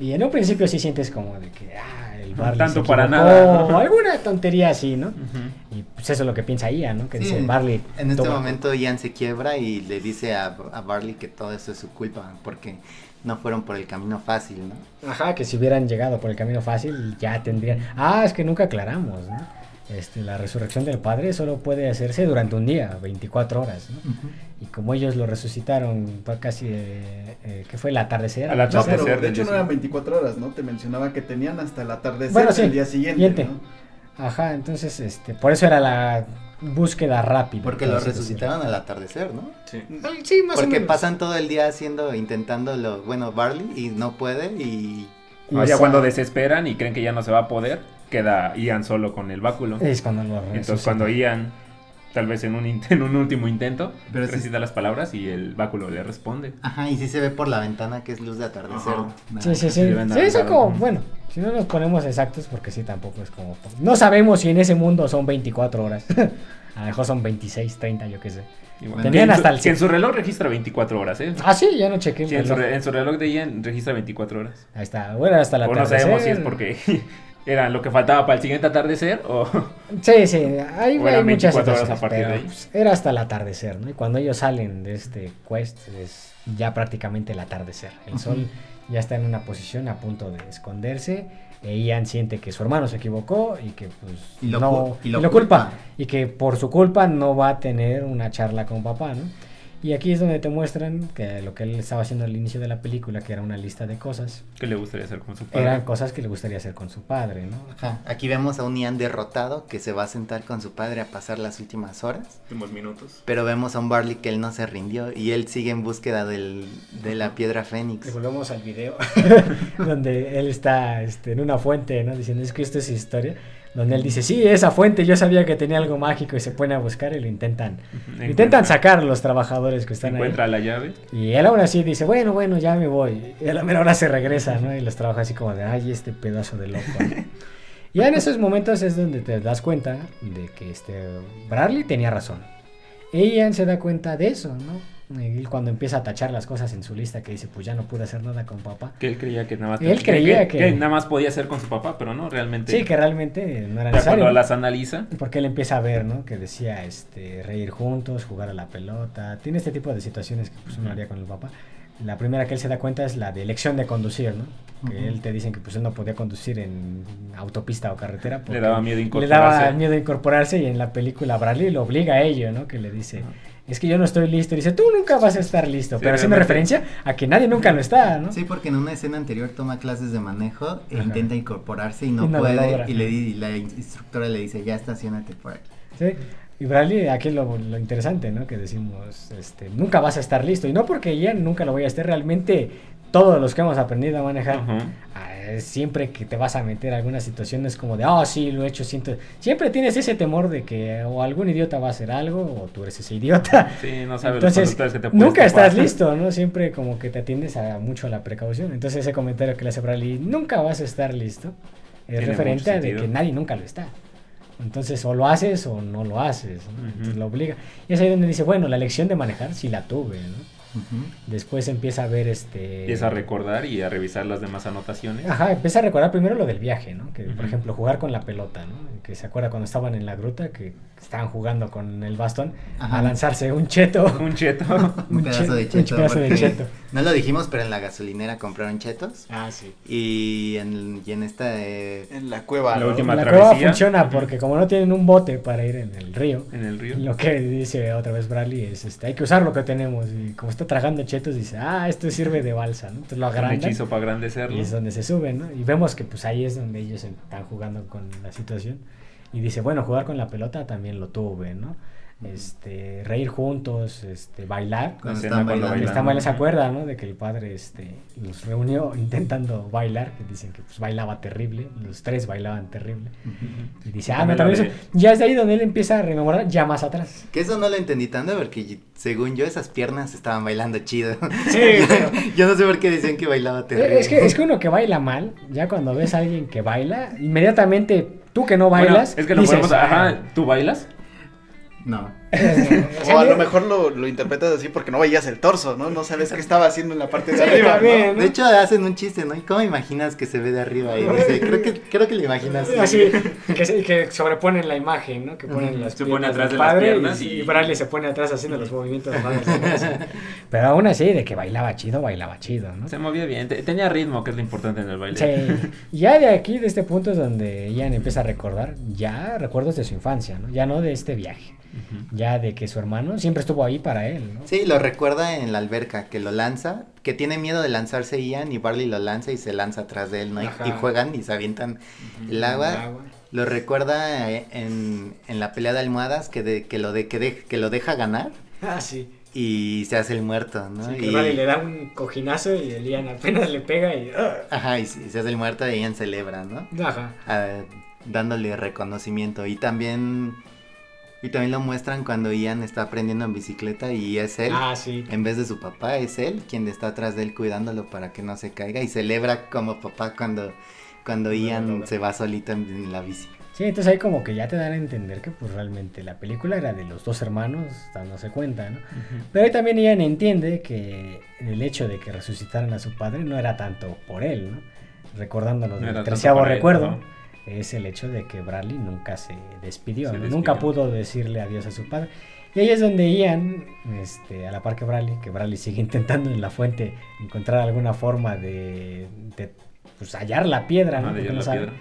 S1: Y en un principio sí sientes como de que, ah, el Barley
S2: Tanto
S1: se
S2: para nada, ¿no?
S1: o alguna tontería así, ¿no? Y pues eso es lo que piensa Ian, ¿no? Que
S3: Sí,
S1: dice Barley.
S3: En este
S1: toma-
S3: momento Ian se quiebra y le dice a, a Barley que todo eso es su culpa, porque no fueron por el camino fácil, ¿no?
S1: Ajá, que si hubieran llegado por el camino fácil ya tendrían... Ah, es que nunca aclaramos, ¿no? Este, la resurrección del Padre solo puede hacerse durante un día, 24 horas, ¿no? Y como ellos lo resucitaron fue casi, eh, eh, ¿qué fue? El atardecer.
S2: Al
S4: No,
S2: atardecer.
S4: pero de hecho no eran 24 horas, ¿no? Te mencionaba que tenían hasta el atardecer
S1: Bueno, sí,
S4: del día siguiente,
S1: siguiente.
S4: ¿no?
S1: Ajá, entonces, este, por eso era la búsqueda rápida.
S3: Porque
S1: por
S3: lo resucitaron al atardecer, ¿no?
S2: Sí.
S1: decirlo. Sí, más o
S3: Porque
S1: menos.
S3: pasan todo el día haciendo, intentándolo, bueno, Barley, y no puede, y
S1: Y
S2: Ah, ya cuando desesperan y creen que ya no se va a poder, queda Ian solo con el báculo.
S1: Es cuando lo
S2: Entonces cuando Ian, tal vez en un, int- en un último intento,
S3: Pero sí-
S2: recita las palabras y el báculo le responde.
S3: Ajá, y sí se ve por la ventana que es luz de atardecer.
S1: Sí, sí, sí.
S2: Sí,
S1: Sí, eso como,
S2: ¿no?
S1: bueno, si no nos ponemos exactos, porque sí, tampoco es como... No sabemos si en ese mundo son 24 horas. A lo mejor son 26, 30, yo qué sé.
S2: Bueno,
S1: Tenían hasta
S2: su-
S1: el-
S2: que en su reloj registra 24 horas, ¿eh?
S1: Ah, sí, ya no chequé.
S2: Sí, en, su,
S1: reloj.
S2: re- en su reloj de Ian registra 24 horas.
S1: Ahí está, bueno, hasta la
S2: O no sabemos si es porque era lo que faltaba para el siguiente atardecer o...
S1: Sí, sí, hay,
S2: O
S1: hay muchas
S2: 24 horas a partir
S1: pero,
S2: de ahí.
S1: pues, era hasta el atardecer, ¿no? Y cuando ellos salen de este quest es ya prácticamente el atardecer. El sol ya está en una posición a punto de esconderse. E Ian siente que su hermano se equivocó y que pues
S5: Y lo
S1: no
S5: y
S1: y
S5: lo
S1: lo culpa
S5: culpa.
S1: y que por su culpa no va a tener una charla con papá, ¿no? Y aquí es donde te muestran que lo que él estaba haciendo al inicio de la película, que era una lista de cosas,
S2: ¿Qué le gustaría hacer con su padre?
S1: eran cosas que le gustaría hacer con su padre, ¿no?
S3: Ajá, Aquí vemos a un Ian derrotado que se va a sentar con su padre a pasar las últimas horas.
S2: Últimos minutos.
S3: Pero vemos a un Barley que él no se rindió y él sigue en búsqueda del, de la piedra fénix.
S1: Y volvemos al video donde él está este, en una fuente, ¿no? Diciendo, es que esto es historia. Donde él dice, sí, esa fuente, yo sabía que tenía algo mágico y se pone a buscar y lo intentan. intentan sacar los trabajadores que están
S2: Encuentra
S1: ahí.
S2: la llave.
S1: Y él aún así dice, bueno, bueno, ya me voy. Y a la mera hora se regresa, ¿no? Y los trabaja así como de, ay, este pedazo de loco. Y ya en esos momentos es donde te das cuenta de que este Bradley tenía razón. Ian se da cuenta de eso, ¿no? Y cuando empieza a tachar las cosas en su lista que dice, pues ya no pude hacer nada con papá.
S2: Que él creía que nada más...
S1: Él creía que-
S2: nada más podía hacer con su papá, pero no, realmente...
S1: Sí, que realmente no era
S2: Ya
S1: necesario.
S2: cuando las analiza...
S1: Porque él empieza a ver, ¿no? Que decía, este, reír juntos, jugar a la pelota. Tiene este tipo de situaciones que pues, uno haría con el papá. La primera que él se da cuenta es la de elección de conducir, ¿no? Que él te dicen que pues él no podía conducir en autopista o carretera. porque
S2: daba miedo
S1: Le daba
S2: incorporarse.
S1: miedo incorporarse y en la película Bradley lo obliga a ello, ¿no? Que le dice. Es que yo no estoy listo. Y dice, tú nunca vas a estar listo.
S2: Sí,
S1: pero haciendo referencia a que nadie nunca lo está, ¿no?
S5: Sí, porque en una escena anterior toma clases de manejo e
S1: Ajá.
S5: intenta incorporarse y no,
S1: Y no lo
S5: puede.
S1: logra.
S5: y, le, y la instructora le dice, ya estacionate por aquí.
S1: Sí. Y Bradley, aquí lo, lo interesante, ¿no? Que decimos, este, nunca vas a estar listo. Y no porque ya nunca lo voy a estar, realmente todos los que hemos aprendido a manejar, es siempre que te vas a meter a algunas situaciones como de, oh, sí, lo he hecho, siento... Siempre tienes ese temor de que o algún idiota va a hacer algo o tú eres ese idiota.
S2: Sí, no sabes
S1: Entonces,
S2: los que te
S1: nunca estás listo, ¿no? Siempre como que te atiendes a mucho a la precaución. Entonces ese comentario que le hace Bradley, nunca vas a estar listo, es referente a de que nadie nunca lo está. Entonces o lo haces o no lo haces, ¿no? Entonces lo obliga. Y es ahí donde dice, bueno, la lección de manejar sí la tuve, ¿no? Después empieza a ver este...
S2: Empieza a recordar y a revisar las demás anotaciones.
S1: Ajá, empieza a recordar primero lo del viaje, ¿no? Que, por ejemplo, jugar con la pelota, ¿no? Que se acuerda cuando estaban en la gruta, que estaban jugando con el bastón,
S5: Ajá.
S1: a lanzarse un cheto.
S2: Un cheto.
S5: Un
S1: Un
S5: pedazo
S1: che-
S5: de
S1: un
S5: cheto.
S1: pedazo de cheto.
S3: No lo dijimos, pero en la gasolinera compraron chetos.
S1: Ah, sí.
S3: Y en, y en esta... eh,
S4: En la cueva.
S2: La última-
S1: La
S2: travesía.
S1: cueva funciona porque como no tienen un bote para ir en el río,
S2: En el río.
S1: lo que dice otra vez Bradley es, este, hay que usar lo que tenemos. Y como está tragando chetos, dice, ah, esto sirve de balsa, ¿no? Entonces lo
S2: Un
S1: agrandan
S2: hechizo para agrandecerlo.
S1: y es donde se suben, ¿no? Y vemos que pues ahí es donde ellos están jugando con la situación. Y dice, bueno, jugar con la pelota también lo tuve, ¿no? Este, reír juntos, este, bailar.
S5: Cuando están bailando.
S1: Está mal, se acuerda, ¿no? De que el padre este, los reunió intentando bailar, que dicen que pues bailaba terrible, los tres bailaban terrible. Y dice, ah, no, también eso. Ya es de ahí donde él empieza a rememorar ya más atrás.
S3: Que eso no lo entendí tanto porque según yo esas piernas estaban bailando chido.
S1: Sí, pero-
S3: yo no sé por qué decían que bailaba terrible.
S1: Es que, es que uno que baila mal, ya cuando ves a alguien que baila, inmediatamente tú que no
S2: Bueno,
S1: bailas.
S2: es que lo
S1: dices,
S2: podemos... Ajá, ¿tú bailas?
S5: No.
S4: O a lo mejor lo, lo interpretas así porque no veías el torso, ¿no? No sabes qué estaba haciendo en la parte de arriba. ¿no?
S3: De hecho hacen un chiste, ¿no? ¿Y cómo imaginas que se ve de arriba? Y dice, creo que, creo que lo imaginas
S1: Así, que, sobreponen la imagen, ¿no? Que ponen las
S2: Se pone
S1: piernas
S2: atrás
S1: del
S2: de las
S1: padre
S2: piernas
S1: y,
S2: y-
S1: y Bradley se pone atrás haciendo los movimientos. Pero aún así, de que bailaba chido, bailaba chido, ¿no?
S2: Se movía bien. te- Tenía ritmo, que es lo importante en el baile.
S1: Sí. Ya de aquí, de este punto es donde Ian empieza a recordar ya recuerdos de su infancia, ¿no? Ya no de este viaje, Ya de que su hermano siempre estuvo ahí para él, ¿no?
S3: Sí, lo recuerda en la alberca, que lo lanza, que tiene miedo de lanzarse Ian y Barley lo lanza y se lanza atrás de él, ¿no? Y, juegan y se avientan el agua. Lo recuerda eh, en, en la pelea de almohadas, que, de, que, lo de, que, de- que lo deja ganar
S1: Ah, sí.
S3: y se hace el muerto, ¿no?
S1: Sí, que
S3: y,
S1: Bradley le da un cojinazo y el Ian apenas le pega y... ¡ah!
S3: Ajá, y se se hace el muerto y Ian celebra, ¿no?
S1: Ajá.
S3: Ah, dándole reconocimiento. Y también, y también lo muestran cuando Ian está aprendiendo en bicicleta y es él.
S1: Ah, sí.
S3: En vez de su papá, es él quien está atrás de él cuidándolo para que no se caiga y celebra como papá cuando, cuando Ian se va solito en, en la bici.
S1: Sí, entonces ahí como que ya te dan a entender que pues realmente la película era de los dos hermanos dándose cuenta, ¿no? Pero ahí también Ian entiende que el hecho de que resucitaran a su padre no era tanto por él, ¿no? Recordándonos
S2: No
S1: del treceavo
S2: él,
S1: recuerdo,
S2: ¿no?
S1: Es el hecho de que Bradley nunca se despidió,
S2: Se
S1: ¿no?
S2: despidió.
S1: nunca pudo decirle adiós a su padre. Y ahí es donde Ian, este, a la par que Bradley, que Bradley sigue intentando en la fuente encontrar alguna forma de, de, pues, hallar la piedra, ¿no? Porque no sabe.
S2: piedra.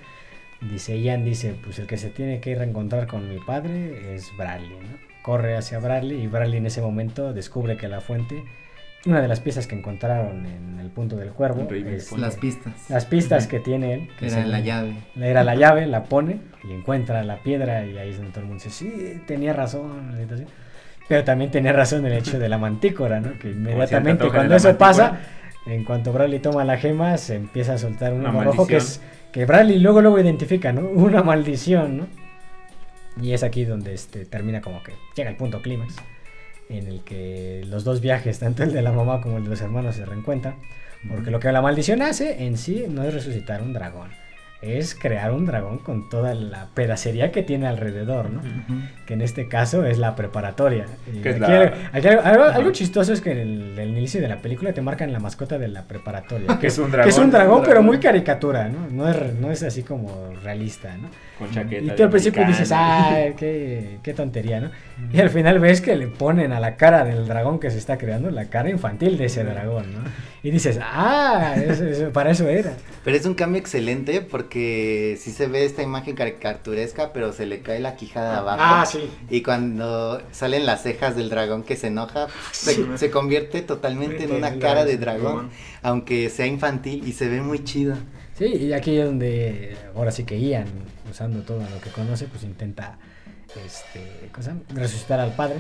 S1: Dice Ian, dice, pues el que se tiene que reencontrar con mi padre es Bradley, ¿no? Corre hacia Bradley y Bradley en ese momento descubre que la fuente, una de las piezas que encontraron en el punto del cuervo, es.
S5: Las pistas.
S1: las pistas que tiene él, que
S5: Era la llave.
S1: era la llave, la pone y encuentra la piedra y ahí es donde todo el mundo dice, sí, tenía razón, la situación". pero también tenía razón el hecho de la mantícora, ¿no? Que inmediatamente cuando eso pasa, en cuanto Bradley toma la gema, se empieza a soltar un rojo que es
S2: maldición.
S1: que Bradley luego luego identifica, ¿no? Una maldición, ¿no? Y es aquí donde este termina como que llega el punto clímax en el que los dos viajes, tanto el de la mamá como el de los hermanos se reencuentran, porque lo que la maldición hace en sí no es resucitar un dragón, es crear un dragón con toda la pedacería que tiene alrededor, ¿no? Que en este caso es la preparatoria.
S2: Es
S1: aquí
S2: la-
S1: algo- aquí algo, algo-
S2: Ajá.
S1: algo chistoso es que en el, inicio de la película te marcan la mascota de la preparatoria.
S2: Que es un
S1: Que es un
S2: dragón.
S1: dragón, pero
S4: dragón.
S1: muy caricatura, ¿no? No es, re- no es así como realista, ¿no?
S2: Con chaqueta.
S1: Y tú al principio dices, ¡ay, qué, qué tontería, ¿no? Y al final ves que le ponen a la cara del dragón que se está creando la cara infantil de ese dragón, ¿no? Y dices, ¡ah! eso- eso- para eso era.
S3: Pero es un cambio excelente porque sí se ve esta imagen caricaturesca, pero se le cae la quijada de abajo.
S1: Ah, sí.
S3: Y cuando salen las cejas del dragón que se enoja, se,
S1: Sí.
S3: se convierte totalmente en una cara de dragón, aunque sea infantil y se ve muy chido.
S1: Sí, y aquí es donde ahora sí que Ian, usando todo lo que conoce, pues intenta este, cosa, resucitar al padre.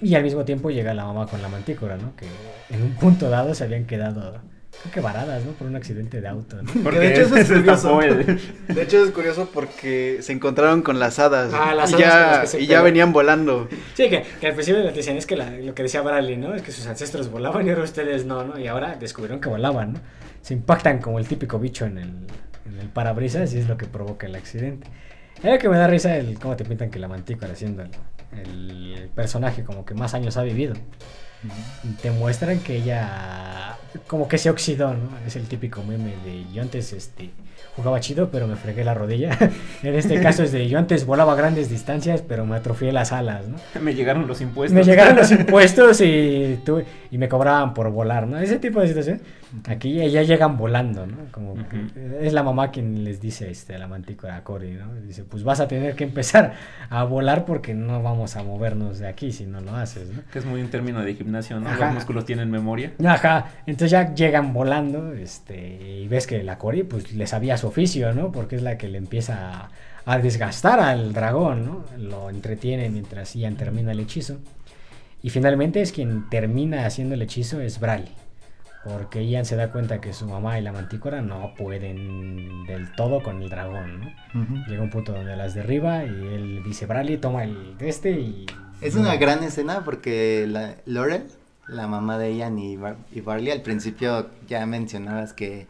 S1: Y al mismo tiempo llega la mamá con la mantícora, ¿no? Que en un punto dado se habían quedado, creo que varadas, ¿no? Por un accidente de auto, ¿no?
S2: Porque
S4: de hecho eso es curioso.
S2: el-
S4: De hecho es curioso porque se encontraron con las hadas.
S1: Ah, las
S4: y
S1: hadas con las
S4: ya,
S1: que se
S4: y ya venían volando.
S1: Sí, que, que al principio le decían, es que la- lo que decía Bradley, ¿no? Es que sus ancestros volaban y ahora ustedes no, ¿no? Y ahora descubrieron que volaban, ¿no? Se impactan como el típico bicho en el, en el parabrisas y es lo que provoca el accidente. Es lo que me da risa el cómo te pintan que la mantícora siendo el, personaje como que más años ha vivido. Te muestran que ella como que se oxidó, ¿no? Es el típico meme de yo antes este, jugaba chido pero me fregué la rodilla. en este caso es de yo antes volaba a grandes distancias pero me atrofié las alas, ¿no?
S2: Me llegaron los impuestos.
S1: Me llegaron los impuestos y, tuve- y me cobraban por volar, ¿no? Ese tipo de situación. Aquí ya llegan volando, ¿no? Como que
S2: Ujú.
S1: es la mamá quien les dice este, a la mantícora, a Cory, ¿no? Dice, pues vas a tener que empezar a volar porque no vamos a movernos de aquí si no lo haces, ¿no?
S2: Que es muy un término de gimnasio, ¿no?
S1: Ajá.
S2: Los músculos tienen memoria.
S1: Ajá, entonces ya llegan volando, este, y ves que la Cory pues le sabía su oficio, ¿no? Porque es la que le empieza a, a desgastar al dragón, ¿no? Lo entretiene mientras Ian termina el hechizo. Y finalmente es quien termina haciendo el hechizo es Bradley. Porque Ian se da cuenta que su mamá y la mantícora no pueden del todo con el dragón, ¿no? Llega un punto donde las derriba y él dice, Bradley, toma el de este y...
S3: Es una gran escena porque la, Laurel, la mamá de Ian y, Bar- y Barley, al principio ya mencionabas que,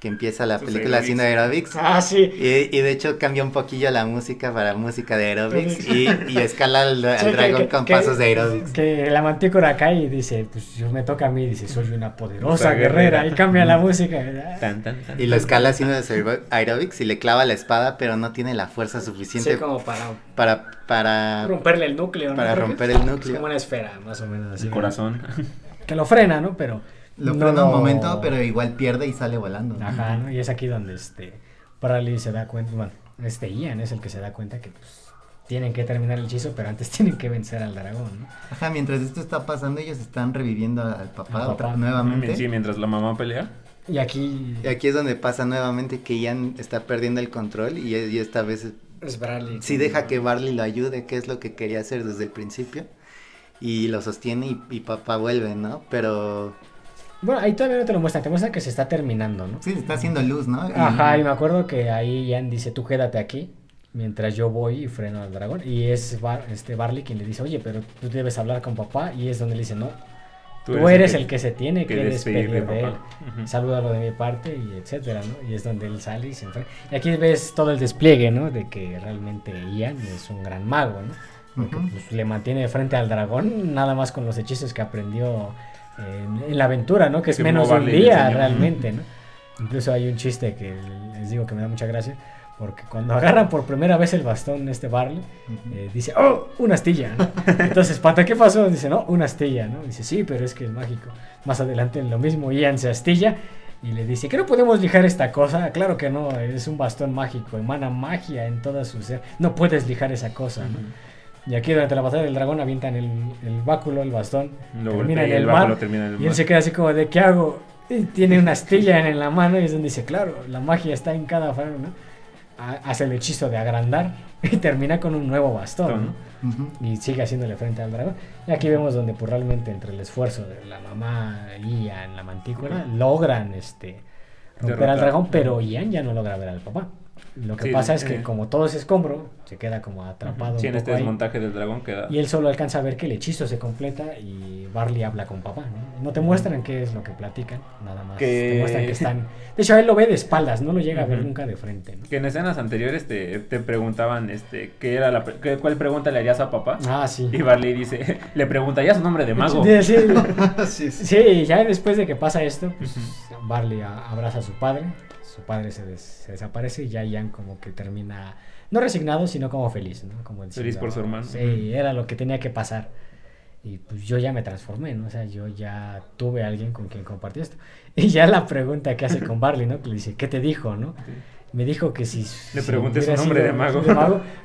S3: que empieza la
S2: Sus
S3: película haciendo aerobics.
S1: Ah, sí.
S3: Y, y de hecho cambia un poquillo la música para música de aerobics y, y escala al, al
S1: Sí,
S3: dragón
S1: que-
S3: con
S1: que-
S3: pasos de aerobics.
S1: Que la mantícora cae y dice, pues yo me toca a mí, dice, soy una poderosa guerrera.
S2: guerrera.
S1: Y cambia la música.
S2: Tan, tan, tan.
S3: Y lo escala haciendo de aerobics y le clava la espada, pero no tiene la fuerza suficiente
S1: Sí, como para
S3: para, para,
S1: romperle el núcleo. ¿no?
S3: para romper
S1: es-
S3: el
S1: Es
S3: núcleo.
S1: como una esfera, más o menos así.
S2: El corazón.
S1: Que lo frena, ¿no? Pero...
S5: Lo
S1: no
S5: frena un momento, pero igual pierde y sale volando. ¿no?
S1: Ajá, ¿no? Y es aquí donde este Bradley se da cuenta, bueno, este Ian es el que se da cuenta que pues tienen que terminar el hechizo, pero antes tienen que vencer al dragón, ¿no?
S5: Ajá, mientras esto está pasando, ellos están reviviendo al papá,
S1: Al
S5: otra-
S1: papá.
S5: nuevamente.
S2: Sí, mientras la mamá pelea.
S1: Y aquí
S3: Y aquí es donde pasa nuevamente que Ian está perdiendo el control y, y esta vez
S1: es Bradley.
S3: sí deja que Barley lo ayude, que es lo que quería hacer desde el principio. Y lo sostiene y, y papá vuelve, ¿no? Pero
S1: Bueno, ahí todavía no te lo muestran, te muestran que se está terminando, ¿no?
S5: Sí, se está haciendo luz, ¿no? Y-
S1: Ajá, y me acuerdo que ahí Ian dice, tú quédate aquí, mientras yo voy y freno al dragón. Y es Bar- este Barley quien le dice, oye, pero tú debes hablar con papá. Y es donde le dice, no, tú, eres, el que, se tiene que, despedir, de, él.
S2: papá. Ujú.
S1: Salúdalo de mi parte y etcétera, ¿no? Y es donde él sale y se enfrenta. Y aquí ves todo el despliegue, ¿no? De que realmente Ian es un gran mago, ¿no? Porque
S5: Ujú.
S1: pues, le mantiene de frente al dragón, nada más con los hechizos que aprendió en, en la aventura, ¿no? Que es
S2: Que
S1: menos de un día realmente, ¿no? Incluso hay un chiste que les digo que me da mucha gracia, porque cuando agarran por primera vez el bastón este Barley, eh, dice, oh, una astilla, ¿no? Entonces, Pata, ¿qué pasó? Dice, no, una astilla, ¿no? Dice, sí, pero es que es mágico. Más adelante en lo mismo, Ian se astilla y le dice, ¿qué no podemos lijar esta cosa? Claro que no, es un bastón mágico, emana magia en toda su ser. No puedes lijar esa cosa, ¿no? Y aquí durante la batalla del dragón avientan el, el báculo, el bastón,
S2: Lo
S1: termina
S2: golpea
S1: en el
S2: el
S1: mar,
S2: báculo termina en el
S1: y él se queda así como de, ¿qué hago? Y tiene una astilla en la mano y es donde dice, claro, la magia está en cada faro, Hace el hechizo de agrandar y termina con un nuevo bastón, ¿no? Y sigue haciéndole frente al dragón. Y aquí vemos donde pues realmente entre el esfuerzo de la mamá Ian, la mantícora, logran este romper
S2: Derrotar.
S1: al dragón, pero Ian ya no logra ver al papá. Lo que
S2: Sí,
S1: pasa es
S2: eh.
S1: que como todo es escombro, se queda como atrapado
S2: Sí,
S1: un
S2: en este
S1: ahí.
S2: desmontaje del dragón queda.
S1: Y él solo alcanza a ver que el hechizo se completa y Barley habla con papá, ¿no? No te muestran qué es lo que platican, nada más. Te muestran que están... De hecho, él lo ve de espaldas, no lo llega a ver nunca de frente, ¿no?
S2: Que en escenas anteriores te, te preguntaban este, ¿qué era la, pre- qué- ¿cuál pregunta le harías a papá?
S1: Ah, sí.
S2: Y Barley dice, le preguntaría su nombre de mago.
S1: Sí, sí.
S4: sí,
S1: ya después de que pasa esto, pues, Barley a- abraza a su padre, su padre se, des- se desaparece y ya Ian como que termina, no resignado, sino como feliz, ¿no? Como
S2: Feliz por su hermano.
S1: Sí, era lo que tenía que pasar. Y pues yo ya me transformé, ¿no? O sea, yo ya tuve a alguien con quien compartir esto. Y ya la pregunta que hace con Barley, ¿no? Que le dice, ¿qué te dijo, no? Me dijo que si...
S2: Le
S1: si
S2: pregunté su nombre de mago.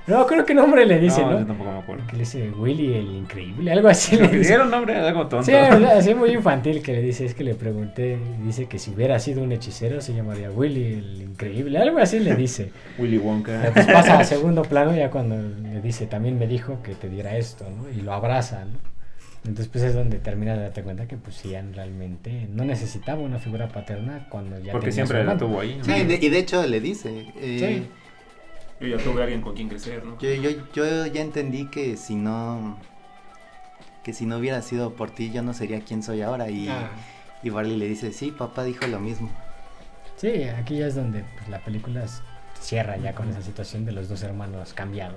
S1: No, creo que nombre le dice,
S2: no,
S1: ¿no?
S2: yo tampoco me acuerdo.
S1: Que le dice Willy el increíble, algo así. le
S2: Le
S1: dice.
S2: pidieron nombre algo tonto.
S1: Sí, así muy infantil que le dice, es que le pregunté, dice que si hubiera sido un hechicero se llamaría Willy el increíble, algo así le dice.
S2: Willy
S1: Pero
S2: Wonka.
S1: pues pasa a segundo plano ya cuando le dice, también me dijo que te diera esto, ¿no? Y lo abraza, ¿no? Entonces pues es donde termina de darte cuenta que pues Ian realmente no necesitaba una figura paterna cuando ya
S2: Porque siempre la tuvo ahí. ¿no?
S3: Sí, y de, y de hecho le dice. eh,
S2: Yo ya tuve alguien con quien crecer, ¿no?
S3: yo, yo, yo ya entendí que si no. Que si no hubiera sido por ti, yo no sería quien soy ahora. Y,
S1: Ah,
S3: y Barley le dice: Sí, papá dijo lo mismo.
S1: sí, aquí ya es donde pues, la película s- cierra ya con esa situación de los dos hermanos cambiados,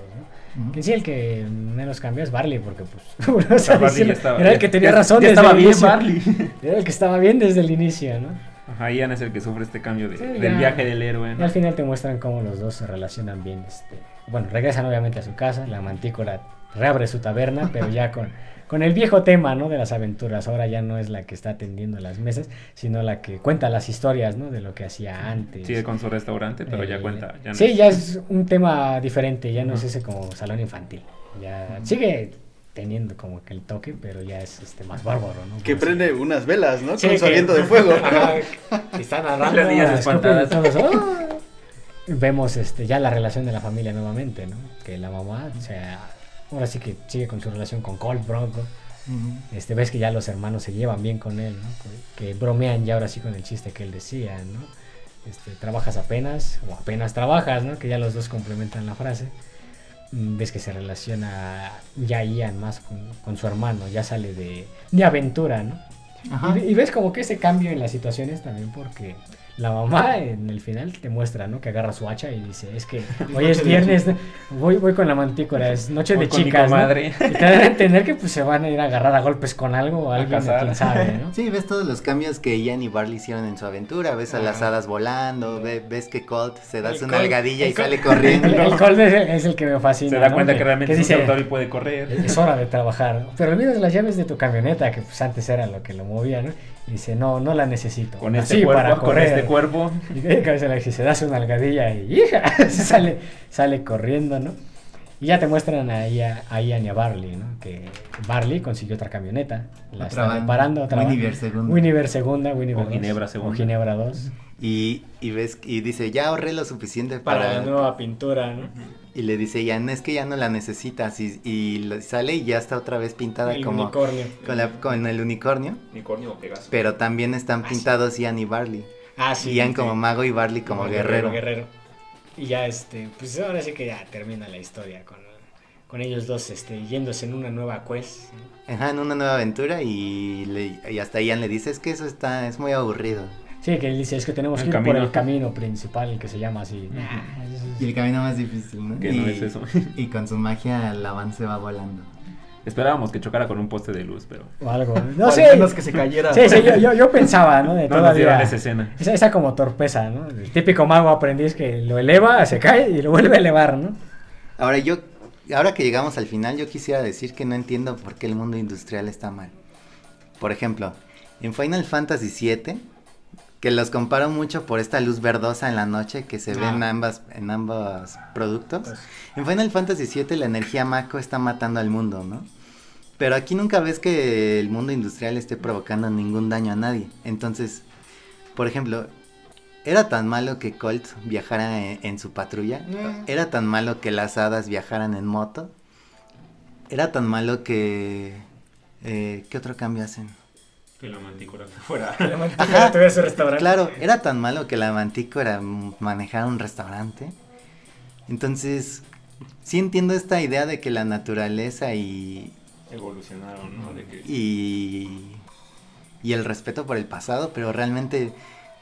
S1: ¿no?
S5: Ujú.
S1: Que sí, el que menos cambia es Barley, porque pues, o sea,
S2: O estaba-
S1: era el que tenía
S2: ya-
S1: razón
S2: ya
S1: desde
S2: estaba
S1: el
S2: bien
S1: inicio.
S2: Barley.
S1: Era el que estaba bien desde el inicio, ¿no?
S2: Ajá, Ian es el que sufre este cambio de-
S1: Sí,
S2: del
S1: ya.
S2: viaje del héroe.
S1: Y
S2: ¿no?
S1: al final te muestran cómo los dos se relacionan bien. Este, bueno, regresan obviamente a su casa, la mantícora reabre su taberna, pero ya con, con el viejo tema, ¿no? De las aventuras. Ahora ya no es la que está atendiendo las mesas, sino la que cuenta las historias, ¿no? De lo que hacía antes.
S2: Sigue con su restaurante, pero ya
S1: Eh,
S2: cuenta. Ya no
S1: sí,
S2: es-
S1: ya es un tema diferente, ya no es ese como salón infantil. Ya sigue teniendo como que el toque, pero ya es este más bárbaro, ¿no?
S4: Que
S1: Como
S4: prende unas velas, ¿no?
S1: Sí,
S4: Con su aliento de fuego.
S1: Ajá, que está narrando.
S2: Las niñas espantadas.
S1: todos, ¡ah! Vemos este, ya la relación de la familia nuevamente, ¿no? Que la mamá, o sea, ahora sí que sigue con su relación con Colt Bronco. Este, ves que ya los hermanos se llevan bien con él, ¿no? Que bromean ya ahora sí con el chiste que él decía, ¿no? Este, trabajas apenas, o apenas trabajas, ¿no? Que ya los dos complementan la frase. Mm, Ves que se relaciona ya Ian más con, con su hermano, ya sale de, de aventura, ¿no?
S5: Ajá.
S1: Y, y ves como que ese cambio en las situaciones también porque la mamá en el final te muestra, ¿no? Que agarra su hacha y dice, es que hoy es viernes, ¿no? voy, voy con la mantícora, es noche
S2: Voy
S1: de
S2: con mi
S1: chicas, ¿no?
S2: comadre.
S1: Y te dan a entender que pues se van a ir a agarrar a golpes con algo o alguien, quién sabe, ¿no?
S3: Sí, ves todos los cambios que Ian y Barley hicieron en su aventura. Ves a las hadas volando, ve- ves que Colt se da
S1: El
S3: su nalgadilla y sale corriendo.
S1: El, el Colt es, el- es el que me fascina.
S2: Se da
S1: ¿no?
S2: cuenta que realmente es
S1: dice,
S2: un autor y puede correr.
S1: es hora de trabajar. Pero olvidas las llaves de tu camioneta, que pues antes era lo que lo movía, ¿no? Dice, no, no la necesito.
S2: Con
S1: Así,
S2: este cuerpo,
S1: para
S2: con
S1: correr.
S2: este cuerpo.
S1: Y de cabeza se da su nalgadilla y hija, se sale, sale corriendo, ¿no? Y ya te muestran ahí a, a Ian y a Barley, ¿no? Que Barley consiguió otra camioneta, la
S5: Otra
S1: está
S5: van.
S1: reparando, otra.
S5: Winiver segunda.
S1: Winiver segunda, Winiver
S2: O. Ginebra segunda.
S1: O Ginebra 2.
S3: Y, y ves y dice, ya ahorré lo suficiente para...
S1: Para la nueva pintura, ¿no?
S3: Y le dice, ya no es que ya no la necesitas. Y, sale y ya está otra vez pintada
S1: El
S3: como
S1: unicornio.
S3: con, la- con el unicornio.
S2: Unicornio o Pegaso.
S3: Pero también están
S1: Ah, sí.
S3: pintados Ian y Barley.
S1: Ah, sí.
S3: Ian
S1: sí.
S3: como mago y Barley como, guerrero.
S1: guerrero. Y ya, este, pues ahora sí que ya termina la historia con, con ellos dos, este, yéndose en una nueva quest. ¿no?
S3: Ajá, en una nueva aventura y, le- y hasta Ian le dice, es que eso está, es muy aburrido.
S1: Sí, que él dice, es que tenemos
S2: El
S1: que ir por el camino principal que se llama así.
S5: Y el camino más difícil, ¿no?
S2: Que
S5: y,
S2: no es eso.
S5: Y con su magia la van se va volando.
S2: Esperábamos que chocara con un poste de luz, pero
S1: O algo. No sé.
S4: menos que se cayera.
S1: Sí, sí, yo, yo, yo pensaba, ¿no? De
S2: no nos dieron
S1: todavía.
S2: esa escena.
S1: Esa, esa como torpeza, ¿no? El típico mago aprendiz que lo eleva, se cae y lo vuelve a elevar, ¿no?
S3: Ahora yo, ahora que llegamos al final, yo quisiera decir que no entiendo por qué el mundo industrial está mal. Por ejemplo, en Final Fantasy VII, que los comparo mucho por esta luz verdosa en la noche que se ve en
S1: Ah.
S3: ambas, en ambos productos.
S1: Pues.
S3: En Final Fantasy VII la energía Mako está matando al mundo, ¿no? Pero aquí nunca ves que el mundo industrial esté provocando ningún daño a nadie. Entonces, por ejemplo, ¿era tan malo que Colt viajara en, en su patrulla?
S1: Mm.
S3: ¿Era tan malo que las hadas viajaran en moto? ¿Era tan malo que... eh, ¿Qué otro cambio hacen?
S2: Que la mantícora fuera.
S3: Ajá.
S1: tuviera su restaurante.
S3: Claro, era tan malo que la mantícora manejara un restaurante. Entonces, sí entiendo esta idea de que la naturaleza y,
S2: Evolucionaron, ¿no? De que...
S3: y, y el respeto por el pasado, pero realmente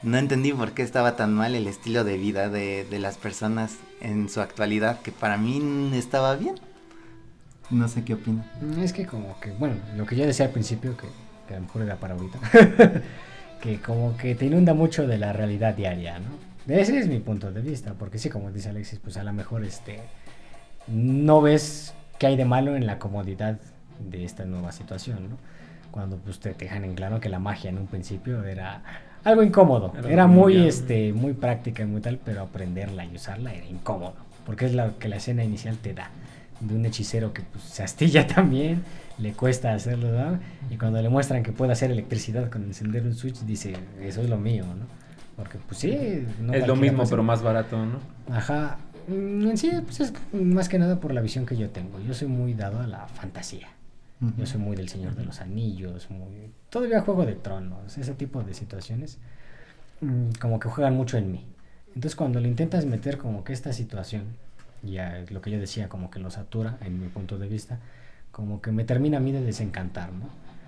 S3: no entendí por qué estaba tan mal el estilo de vida de, de las personas en su actualidad, que para mí estaba bien. No sé qué opina.
S1: Es que como que, bueno, lo que yo decía al principio, que, que a lo mejor era para ahorita, que como que te inunda mucho de la realidad diaria, ¿no? Ese es mi punto de vista, porque sí, como dice Alexis, pues a lo mejor este no ves qué hay de malo en la comodidad de esta nueva situación, ¿no? Cuando pues te dejan en claro que la magia en un principio era algo incómodo,
S2: Era
S1: era
S2: muy
S1: este muy práctica y muy tal, pero aprenderla y usarla era incómodo, porque es lo que la escena inicial te da de un hechicero que pues, se astilla también, le cuesta hacerlo, ¿no? Y cuando le muestran que puede hacer electricidad con encender un switch, dice, eso es lo mío, ¿no? Porque pues sí, no
S2: es lo mismo, pero más barato, ¿no?
S1: Ajá. Mm, En sí, pues es más que nada por la visión que yo tengo. Yo soy muy dado a la fantasía. Yo soy muy del Señor de los Anillos, muy... Todavía Juego de Tronos, ese tipo de situaciones, mm, como que juegan mucho en mí. Entonces cuando le intentas meter como que esta situación, ya lo que yo decía, como que lo satura, en mi punto de vista, como que me termina a mí de desencantar, ¿no?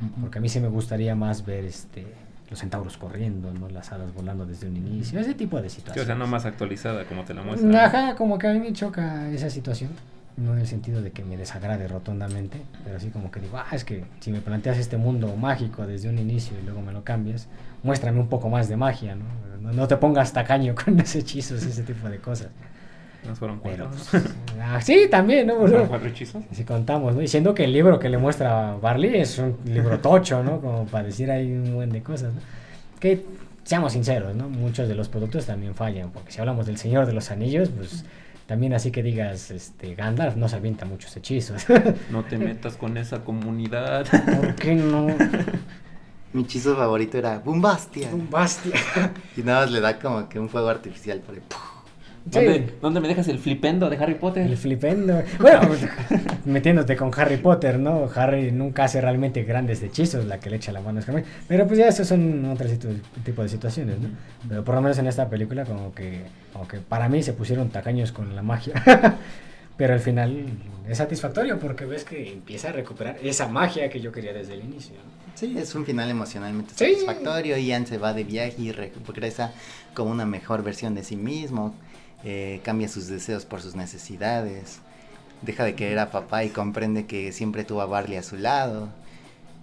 S5: Ujú.
S1: Porque a mí sí me gustaría más ver este los centauros corriendo, ¿no? Las hadas volando desde un inicio, ese tipo de
S2: Sí,
S1: situaciones.
S2: o sea, no más actualizada como te la muestran.
S1: Ajá, como que a mí me choca esa situación. No en el sentido de que me desagrade rotundamente, pero así como que digo, ah, es que si me planteas este mundo mágico desde un inicio y luego me lo cambias, muéstrame un poco más de magia, ¿no? No, no te pongas tacaño con los hechizos ese tipo de cosas.
S2: Nos fueron
S1: Pero,
S2: cuatro.
S1: pues, ah, sí, también, ¿no?
S2: ¿Fueron cuatro hechizos?
S1: Si contamos, ¿no? Diciendo que el libro que le muestra Barley es un libro tocho, ¿no? Como para decir ahí un buen de cosas, ¿no? Que, seamos sinceros, ¿no? Muchos de los productos también fallan, porque si hablamos del Señor de los Anillos, pues también así que digas, este, Gandalf no se avienta muchos hechizos.
S2: No te metas con esa comunidad.
S1: ¿Por qué no?
S3: Mi hechizo favorito era Bombastia.
S1: Un bastia.
S3: Y nada más le da como que un fuego artificial por ahí. ¡puf!
S2: ¿Dónde, dónde me dejas el flipendo de Harry Potter?
S1: El flipendo. Bueno, metiéndote con Harry Potter, ¿no? Harry nunca hace realmente grandes hechizos, la que le echa la mano es Hermione. Pero pues ya esos son otro tipo de situaciones, ¿no? Pero por lo menos en esta película como que, como que para mí se pusieron tacaños con la magia. Pero al final es satisfactorio porque ves que empieza a recuperar esa magia que yo quería desde el inicio. ¿no?
S3: Sí, es un final emocionalmente
S1: Sí.
S3: satisfactorio. Ian se va de viaje y regresa como una mejor versión de sí mismo. Eh, cambia sus deseos por sus necesidades. Deja de querer a papá y comprende que siempre tuvo a Barley a su lado.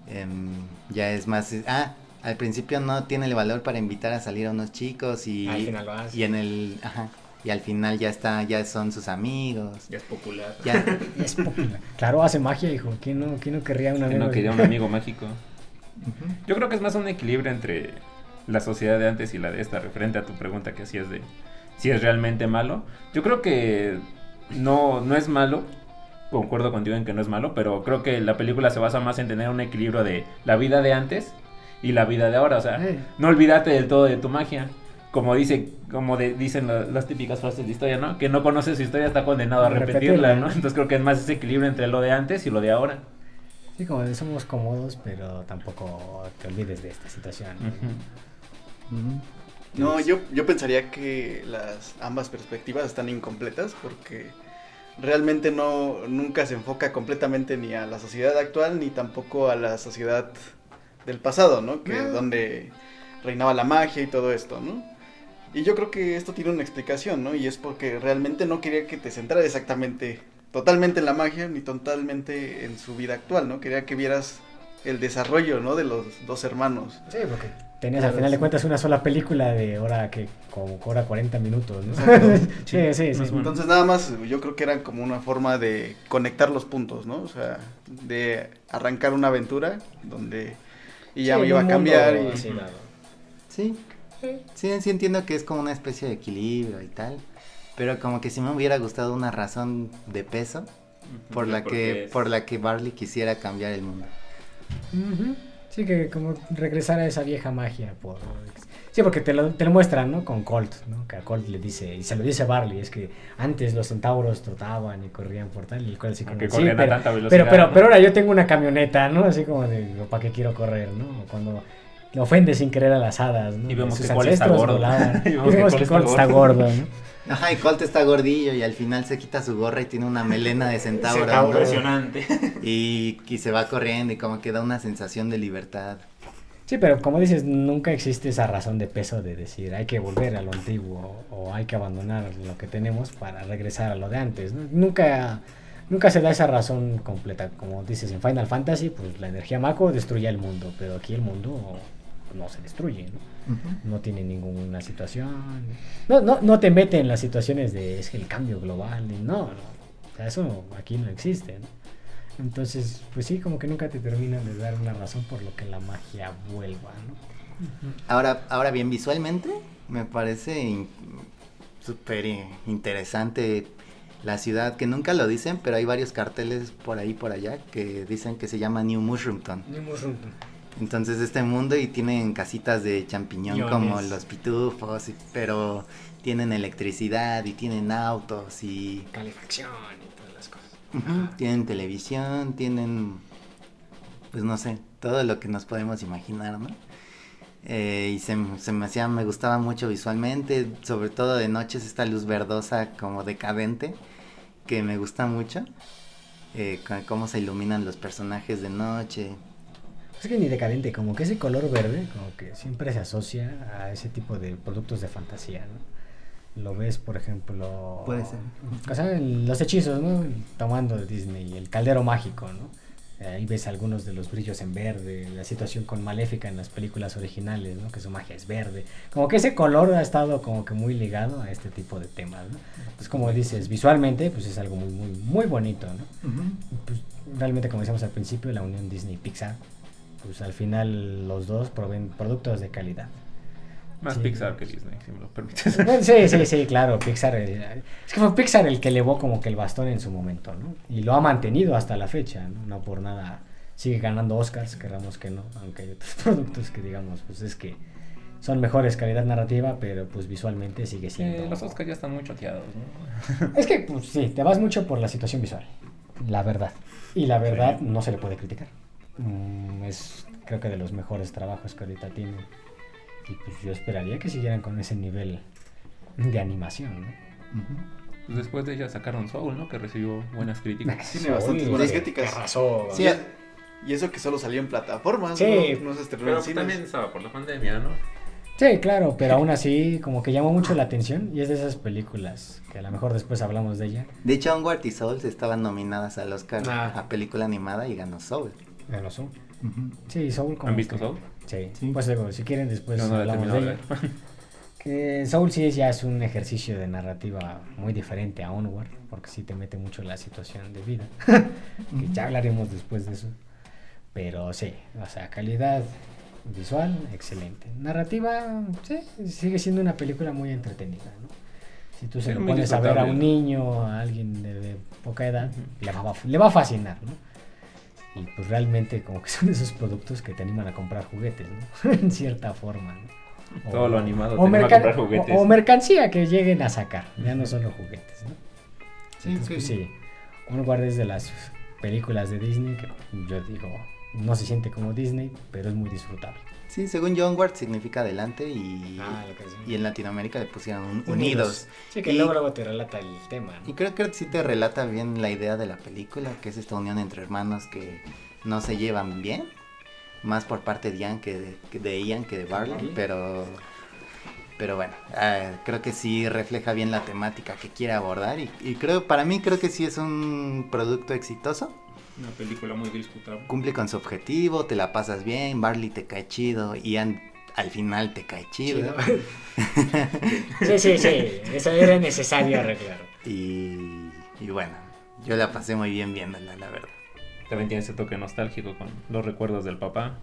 S3: em, ya es más... Ah, al principio no tiene el valor para invitar a salir a unos chicos y...
S1: Al final lo hace.
S3: Y en el... Ajá. Y al final ya está, ya son sus amigos.
S2: Ya es popular.
S3: Ya,
S1: Es popular. Claro, hace magia, hijo. ¿Quién no, quién no querría un amigo?
S2: no quería un amigo mágico. Yo creo que es más un equilibrio entre la sociedad de antes y la de esta, referente a tu pregunta que hacías de si es realmente malo. Yo creo que no, no es malo. Concuerdo contigo en que no es malo, pero creo que la película se basa más en tener un equilibrio de la vida de antes y la vida de ahora. O sea, no olvidarte del todo de tu magia. Como dice, como de- dicen la- las típicas frases de historia, ¿no? Que no conoce su historia está condenado a
S1: Repetirla,
S2: ¿no?
S1: ¿no?
S2: Entonces creo que es más ese equilibrio entre lo de antes y lo de ahora.
S1: Sí, como de somos cómodos, pero tampoco te olvides de esta situación.
S2: Ujú.
S4: No, yo, yo pensaría que las ambas perspectivas están incompletas porque realmente no nunca se enfoca completamente ni a la sociedad actual ni tampoco a la sociedad del pasado, ¿no? Que
S1: Ah.
S4: donde reinaba la magia y todo esto, ¿no? Y yo creo que esto tiene una explicación, ¿no? Y es porque realmente no quería que te centrara exactamente totalmente en la magia ni totalmente en su vida actual, ¿no? Quería que vieras el desarrollo, ¿no? De los dos hermanos.
S1: Sí, porque tenías al final de cuentas una sola película de hora que como hora 40 minutos, ¿no? Sí, sí, sí.
S4: Entonces nada más yo creo que era como una forma de conectar los puntos, ¿no? O sea, de arrancar una aventura donde y ya
S1: Sí,
S4: me iba a cambiar
S1: mundo
S4: y.
S3: Sí. Sí, sí entiendo que es como una especie de equilibrio y tal. Pero como que sí me hubiera gustado una razón de peso por la que por la que Barley quisiera cambiar el mundo.
S1: Ujú. Sí, que como regresar a esa vieja magia. Por... Sí, porque te lo, te lo muestran, ¿no? Con Colt, ¿no? Que a Colt le dice, y se lo dice Barley, es que antes los centauros trotaban y corrían por tal, y el Colt así como,
S2: Que
S1: sí,
S2: corrían a
S1: pero,
S2: tanta velocidad.
S1: pero, pero,
S2: ¿no?
S1: pero ahora yo tengo una camioneta, ¿no? Así como de, ¿para qué quiero correr, no? Cuando le ofende sin querer a las hadas, ¿no?
S2: Y vemos
S1: Sus
S2: que Colt está gordo. Y
S1: Y
S2: vemos que
S1: vemos que
S2: está
S1: Colt está
S2: gordo,
S1: ¿no?
S3: Ajá, y Colt está gordillo y al final se quita su gorra y tiene una melena de centauro.
S2: Impresionante.
S3: Y, y se va corriendo y como que da una sensación de libertad.
S1: Sí, pero como dices, nunca existe esa razón de peso de decir hay que volver a lo antiguo o hay que abandonar lo que tenemos para regresar a lo de antes. Nunca, nunca se da esa razón completa. Como dices en Final Fantasy, pues la energía Mako destruye el mundo, pero aquí el mundo no se destruye, ¿no? No tiene ninguna situación. No, no, no te mete en las situaciones de es el cambio global. y No, no. O sea, eso aquí no existe, ¿no? Entonces, pues sí, como que nunca te terminan de dar una razón por lo que la magia vuelva, ¿no?
S3: Ahora, ahora bien, visualmente me parece in- súper interesante la ciudad, que nunca lo dicen, pero hay varios carteles por ahí por allá que dicen que se llama New Mushroomton. Entonces este mundo y tienen casitas de champiñón como los pitufos, y- pero tienen electricidad y tienen autos y
S1: Calefacción y todas las cosas.
S3: tienen televisión, tienen, pues no sé, todo lo que nos podemos imaginar, ¿no? Eh, y se, se me hacía, me gustaba mucho visualmente, sobre todo de noches esta luz verdosa como decadente, que me gusta mucho. Eh, cómo se iluminan los personajes de noche.
S1: Es que ni decadente, como que ese color verde, como que siempre se asocia a ese tipo de productos de fantasía, ¿no? Lo ves, por ejemplo...
S3: Puede ser.
S1: O sea, en los hechizos, ¿no? Tomando Disney, el caldero mágico, ¿no? Ahí ves algunos de los brillos en verde, la situación con Maléfica en las películas originales, ¿no? Que su magia es verde. Como que ese color ha estado como que muy ligado a este tipo de temas, ¿no? Pues como dices, visualmente, pues es algo muy, muy, muy bonito, ¿no? pues, realmente como decíamos al principio, la unión Disney-Pixar, pues al final los dos proveen productos de calidad.
S2: Más
S1: Sí.
S2: Pixar que Disney, si me lo permites.
S1: Sí, sí, sí, claro, Pixar. eh, Es que fue Pixar el que elevó como que el bastón en su momento, ¿no? Y lo ha mantenido hasta la fecha, ¿no? No por nada sigue ganando Oscars, queramos que no, aunque hay otros productos que digamos, pues es que son mejores calidad narrativa, pero pues visualmente sigue siendo...
S2: Eh, los Oscars ya están muy choteados, ¿no?
S1: Es que, pues sí, te vas mucho por la situación visual, la verdad. Y la verdad
S2: Sí.
S1: no se le puede criticar. Mm, es, creo que de los mejores trabajos que ahorita tienen. Y pues yo esperaría que siguieran con ese nivel de animación, ¿no?
S2: Pues después de ella sacaron Soul, ¿no? Que recibió buenas críticas.
S4: Tiene bastantes buenas críticas.
S1: Arrasó.
S3: Sí,
S4: Y, es- y eso que solo salió en plataformas,
S1: Sí.
S4: no, no se estrenó
S2: Pero
S4: en
S2: pues, también estaba por la pandemia, ¿no?
S1: Sí, claro, pero aún así como que llamó mucho la atención y es de esas películas que a lo mejor después hablamos de ella.
S3: De hecho, Onward y Souls estaban nominadas al Oscar
S1: Ah.
S3: a película animada y ganó Soul.
S1: Ganó Soul. Sí, Soul como
S2: ¿Han visto
S1: que-
S2: Soul?
S1: Sí.
S3: Sí.
S1: Pues digo, si quieren después
S2: no
S1: hablamos de
S2: ver.
S1: Que Soul sí es, ya es un ejercicio de narrativa muy diferente a Onward, porque sí te mete mucho en la situación de vida. que ya hablaremos después de eso. Pero sí, o sea, calidad visual, excelente. Narrativa, sí, sigue siendo una película muy entretenida, ¿no? Si tú se lo pones a ver a un niño, a alguien de, de poca edad, le, va, le va a fascinar, ¿no? Y pues realmente como que son esos productos que te animan a comprar juguetes, ¿no? en cierta forma, ¿no?
S2: Todo lo animado
S1: o,
S2: te anima a comprar juguetes.
S1: o- o mercancía que lleguen a sacar, ya no solo juguetes, ¿no?
S3: Sí,
S1: Entonces, pues sí, Onward es de las películas de Disney que yo digo, no se siente como Disney, pero es muy disfrutable.
S3: Sí, según yo, Onward significa adelante y,
S1: Ah,
S3: y en Latinoamérica le pusieron un- unidos.
S1: Sí, que
S3: Y-
S1: luego, luego te relata el tema. ¿no?
S3: Y creo que sí te relata bien la idea de la película, que es esta unión entre hermanos que no se llevan bien, más por parte de Ian que de, que de Ian que de Barley,
S1: Barley.
S3: pero Pero bueno, ah, creo que sí refleja bien la temática que quiere abordar y, y creo, para mí creo que sí es un producto exitoso.
S2: Una película muy discutable.
S3: Cumple con su objetivo, te la pasas bien, Barley te cae chido, Ian al final te cae chido.
S1: Sí, sí, sí. Eso era necesario arreglar.
S3: Y, y bueno, yo la pasé muy bien viéndola, la verdad.
S2: También tiene ese toque nostálgico con los recuerdos del papá.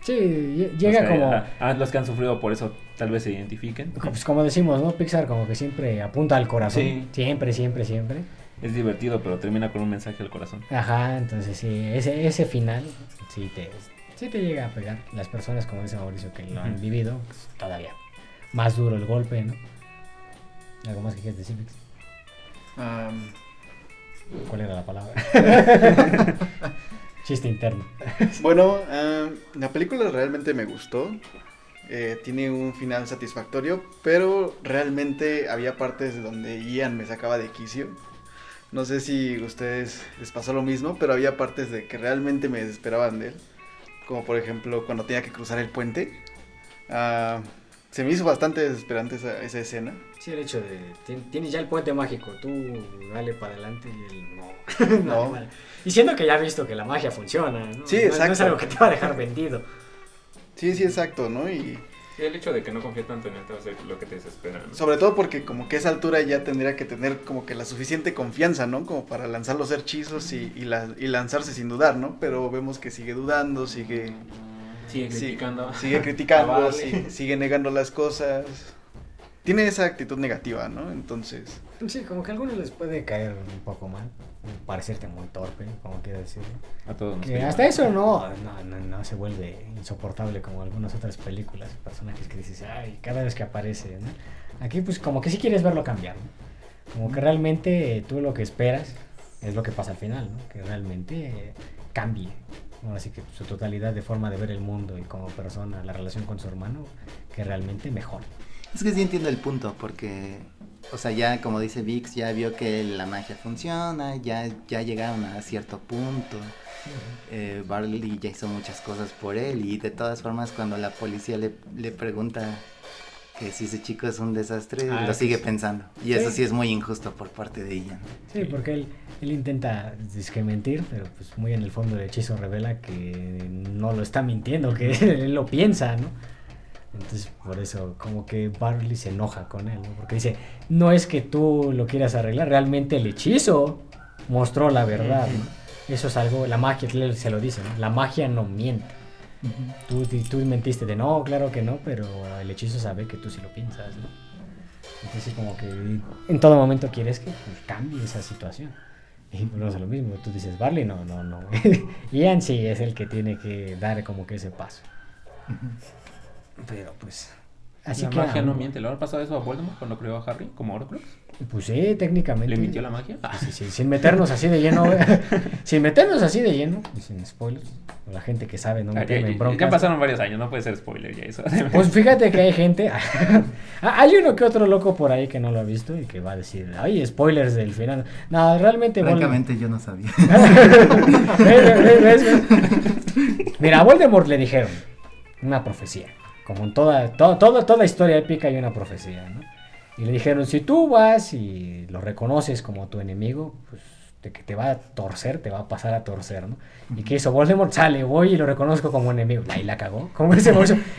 S1: Sí, lle- llega
S2: O sea,
S1: como.
S2: a- a los que han sufrido por eso tal vez se identifiquen.
S1: Pues como decimos, ¿no? Pixar como que siempre apunta al corazón.
S2: Sí.
S1: Siempre, siempre, siempre.
S2: Es divertido, pero termina con un mensaje al corazón.
S1: Ajá, entonces sí, ese, ese final sí te, sí te llega a pegar. Las personas, como dice Mauricio, que lo han vivido, pues, todavía más duro el golpe, ¿no? ¿Algo más que quieres decir?
S4: Am,
S1: ¿Cuál era la palabra? Chiste interno.
S4: bueno, am, la película realmente me gustó. Eh, tiene un final satisfactorio, pero realmente había partes donde Ian me sacaba de quicio. No sé si a ustedes les pasó lo mismo, pero había partes de que realmente me desesperaban de él. Como por ejemplo cuando tenía que cruzar el puente. Ah, se me hizo bastante desesperante esa, esa escena.
S1: Sí, el hecho de. Tienes ya el puente mágico, tú dale para adelante y él no.
S4: No.
S1: vale. Y siendo que ya has visto que la magia funciona, ¿no?
S4: Sí,
S1: No- No es
S4: exacto.
S1: algo que te va a dejar vendido.
S4: Sí, sí, exacto, ¿no? Y
S2: el hecho de que no confíe tanto en él te va a hacer lo que te desespera. ¿no?
S4: sobre todo porque como que a esa altura ya tendría que tener como que la suficiente confianza, ¿no? Como para lanzar los hechizos y, y, la- y lanzarse sin dudar, ¿no? Pero vemos que sigue dudando, sigue,
S2: Sigue criticando.
S4: sigue criticando, sigue negando las cosas. Tiene esa actitud negativa, ¿no? Entonces,
S1: Sí, como que a algunos les puede caer un poco mal, parecerte muy torpe, como quiera decirlo.
S2: A todos nos
S1: Que
S2: cae
S1: hasta eso no, no, no, no se vuelve insoportable como algunas otras películas, personajes que dices, ay, cada vez que aparece, ¿no? Aquí pues como que sí quieres verlo cambiar, ¿no? Como que realmente eh, tú lo que esperas es lo que pasa al final, ¿no? Que realmente eh, cambie. Así que su totalidad de forma de ver el mundo y como persona, la relación con su hermano, que realmente mejore.
S3: Es que sí entiendo el punto, porque, o sea, ya como dice Vix, ya vio que la magia funciona, ya, ya llegaron a cierto punto. Eh, Barley ya hizo muchas cosas por él y de todas formas cuando la policía le, le pregunta que si ese chico es un desastre,
S1: Ah,
S3: lo sigue pensando. Y
S1: Sí.
S3: eso sí es muy injusto por parte de Ian.
S1: Sí, porque él, él intenta mentir, pero pues muy en el fondo el hechizo revela que no lo está mintiendo, que él lo piensa, ¿no? Entonces por eso como que Barley se enoja con él, ¿no? Porque dice, no es que tú lo quieras arreglar, realmente el hechizo mostró la verdad, ¿no? Eso es algo, la magia, se lo dice, ¿no? La magia no miente. Tú, tú mentiste de no, claro que no, pero el hechizo sabe que tú sí lo piensas, ¿no? Entonces como que en todo momento quieres que pues, cambie esa situación. Y no es lo mismo, tú dices, Barley, no, no, no. Ian sí es el que tiene que dar como que ese paso. Pero pues... Así
S2: la
S1: que...
S2: magia no miente. ¿Le habrá pasado eso a Voldemort cuando creó a Harry como Horcrux?
S1: Pues sí, técnicamente.
S2: ¿Le mintió la magia? Ah,
S1: Sí, sí, sin meternos así de lleno, sin meternos así de lleno, y sin spoilers, la gente que sabe no meterme en
S2: ya-
S1: broncas.
S2: ya pasaron varios años, no puede ser spoiler ya eso.
S1: Pues fíjate que hay gente, Ah, hay uno que otro loco por ahí que no lo ha visto y que va a decir, ay, spoilers del final. No, realmente...
S5: Francamente yo no sabía.
S1: ¿Ves, ves, ves, ves? Mira, a Voldemort le dijeron una profecía. Como en toda, to- toda, toda historia épica hay una profecía, ¿no? Y le dijeron, si tú vas y lo reconoces como tu enemigo, pues de que te va a torcer, te va a pasar a torcer, ¿no? Y que hizo Voldemort, sale, voy y lo reconozco como enemigo. Ahí la cagó. Como ese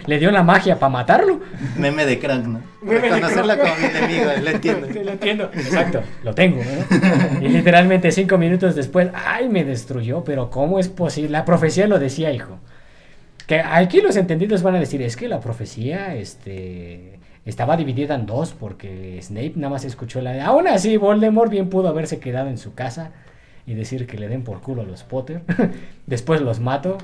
S1: le dio la magia para matarlo.
S3: Meme de Crank, ¿no?
S1: Meme de
S3: Reconocerlo
S1: Krang.
S3: como mi enemigo, lo entiendo.
S1: Sí, lo entiendo. Exacto, lo tengo. ¿no? Y literalmente cinco minutos después, ay, me destruyó, pero ¿cómo es posible? La profecía lo decía, hijo. Que aquí los entendidos van a decir, es que la profecía este, estaba dividida en dos, porque Snape nada más escuchó la de... Aún así, Voldemort bien pudo haberse quedado en su casa y decir que le den por culo a los Potter. Después los mato.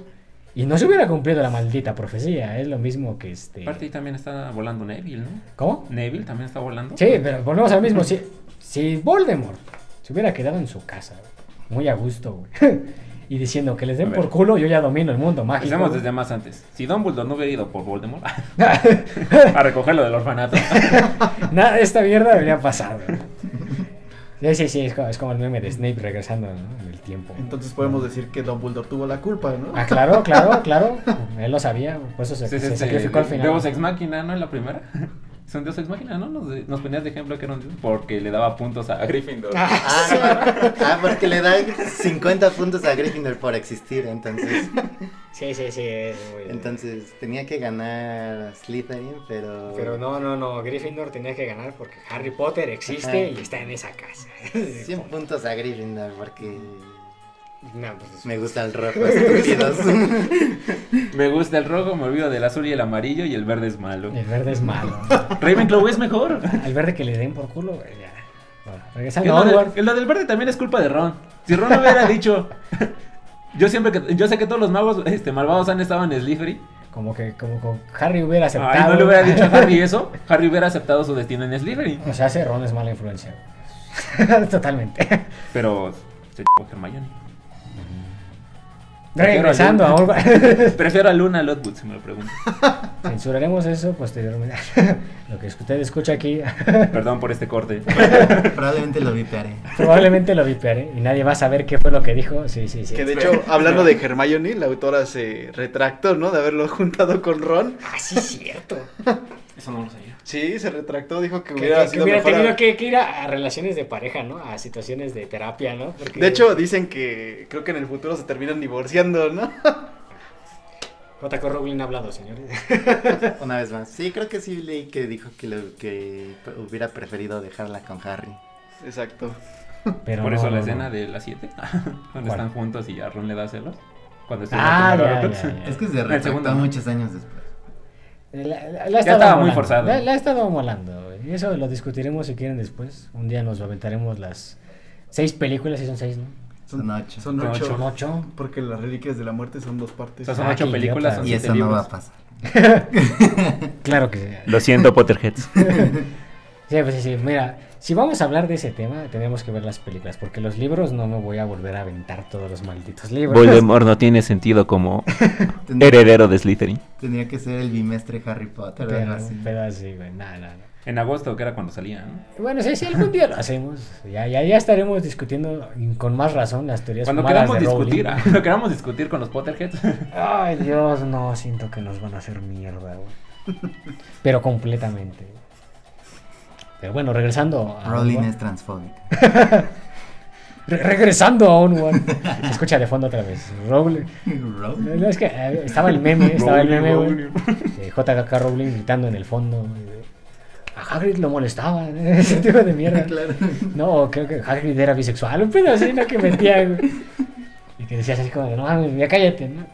S1: Y no se hubiera cumplido la maldita profecía. Es lo mismo que este...
S2: Aparte ahí también está volando Neville, ¿no?
S1: ¿Cómo?
S2: Neville también está volando.
S1: Sí, pero volvemos al mismo. Si, si Voldemort se hubiera quedado en su casa, muy a gusto, güey, y diciendo que les den por culo, yo ya domino el mundo mágico.
S2: Empezamos
S1: güey.
S2: desde más antes. Si Dumbledore no hubiera ido por Voldemort a recogerlo del orfanato.
S1: Nada de esta mierda habría pasado. Sí, sí, sí, es como, es como el meme de Snape regresando ¿no? en el tiempo.
S4: entonces podemos decir que Dumbledore tuvo la culpa, ¿no?
S1: Ah, claro, claro, claro. Él lo sabía, por eso se,
S2: Sí, sí,
S1: se
S2: sí,
S1: sacrificó al final.
S2: Deus Ex Machina, ¿no? En la primera. Es un dios ex máquina, ¿no? Nos, ponías de ejemplo que era un dios porque le daba puntos a Gryffindor.
S3: Ah, ah, porque le da 50 puntos a Gryffindor por existir, entonces.
S1: Sí, sí, sí. es muy-
S3: Entonces tenía que ganar Slytherin, pero.
S1: Pero no, no, no. Gryffindor tenía que ganar porque Harry Potter existe
S3: Ajá.
S1: y está en esa casa.
S3: 100 puntos a Gryffindor porque
S1: No, pues,
S3: me gusta el rojo, estúpidos.
S2: Me gusta el rojo, me olvido del azul y el amarillo y el verde es malo.
S1: El verde es malo.
S2: Ravenclaw es mejor.
S1: Al verde que le den por culo, güey, ya. Bueno, regresando
S2: lo,
S1: a
S2: del- lo del verde también es culpa de Ron. Si Ron hubiera dicho. Yo siempre que. Yo sé que todos los magos este, malvados han estado en Slytherin.
S1: Como que como con Harry hubiera aceptado.
S2: Ay, no le hubiera dicho a Harry eso. Harry hubiera aceptado su destino en Slytherin.
S1: O sea, hace Ron es mala influencia. Totalmente.
S2: Pero. Se ch- Hermione.
S1: Regresando a.
S2: Prefiero a Luna Lovegood, si me lo pregunto.
S1: Censuraremos eso posteriormente. Lo que usted escucha aquí
S2: Perdón por este corte.
S5: Probablemente lo vipearé.
S1: probablemente lo vipearé y nadie va a saber qué fue lo que dijo. Sí, sí, sí.
S4: Que de hecho, hablando de Hermione, la autora se retractó, ¿no? De haberlo juntado con Ron.
S1: Ah, sí, es cierto.
S2: Eso no lo sabía.
S4: Sí, se retractó, dijo que
S1: Que,
S4: hubiera
S1: que
S4: sido
S1: hubiera
S4: mejor. a-
S1: tenido que, que ir a, a relaciones de pareja, ¿no? A situaciones de terapia, ¿no? Porque
S4: De hecho, dicen que creo que en el futuro se terminan divorciando, ¿no?
S1: J.K. Rowling ha hablado, señores.
S3: Una vez más. Sí, creo que sí leí que dijo que, lo, que hubiera preferido dejarla con Harry.
S4: Exacto.
S1: Pero
S2: Por
S1: no,
S2: eso la
S1: no,
S2: escena de las 7. Cuando
S1: ¿Cuál?
S2: están juntos y a Ron le da celos. Cuando
S1: Ah, ya, ya.
S5: Es que se retractó muchos años después.
S1: La, la- la ha
S2: Ya
S1: estado
S2: estaba muy
S1: molando.
S2: forzado.
S1: La, la ha estado molando. Y eso lo discutiremos si quieren después. Un día nos aventaremos las seis películas, si son seis, ¿no?
S5: Son ocho.
S4: Son ocho.
S1: Son ocho.
S4: Porque las reliquias de la muerte son dos
S2: O
S4: partes.
S2: sea, son
S1: Ah,
S2: ocho películas, son
S5: Y eso no va a pasar.
S1: Claro que sí.
S2: Lo siento, Potterheads.
S1: Sí, pues sí, sí. Mira, si vamos a hablar de ese tema, tenemos que ver las películas. Porque los libros no me voy a volver a aventar todos los malditos libros.
S2: no tiene sentido como heredero de Slytherin.
S5: tendría que ser el bimestre Harry Potter
S1: Pero,
S5: así.
S1: pero así, güey. Nada, nada.
S2: En agosto, que era cuando salía, ¿no?
S1: Bueno, sí, sí, algún día lo hacemos. Ya, ya, ya estaremos discutiendo con más razón las teorías
S2: Cuando
S1: fumadas
S2: queramos
S1: de Rowling.
S2: discutir, cuando queramos discutir con los Potterheads.
S1: Ay, Dios, no, siento que nos van a hacer mierda, güey. Pero completamente. Pero bueno, regresando a
S5: Rowling
S1: Onward.
S5: es transfóbica.
S1: Re- regresando a Onward. Se escucha de fondo otra vez. Rowling.
S5: Rowling.
S1: No, es que eh, estaba el meme, estaba el meme, güey.
S2: Rowling.
S1: de JKK Rowling gritando en el fondo. A Hagrid lo molestaba, ese tipo de mierda.
S5: Claro.
S1: No, creo que Hagrid era bisexual, un pedo así, ¿no? Que metía, güey. Y que decías así como, de, no mames, ya cállate, ¿no?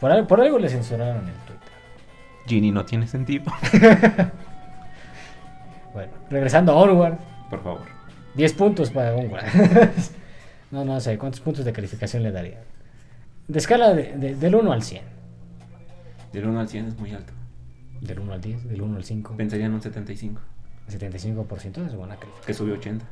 S1: Por algo, por algo le censuraron el Twitter.
S2: Ginny no tiene sentido.
S1: Bueno, regresando a Onward,
S2: Por favor.
S1: 10 puntos para Onward. no, no sé, ¿cuántos puntos de calificación le daría? De escala de, de- del 1 al 100.
S2: Del 1 al 100 es muy alto.
S1: Del 1 al 10, del 1 al 5.
S2: Pensaría en un 75.
S1: 75% es buena calificación.
S2: Que subió 80.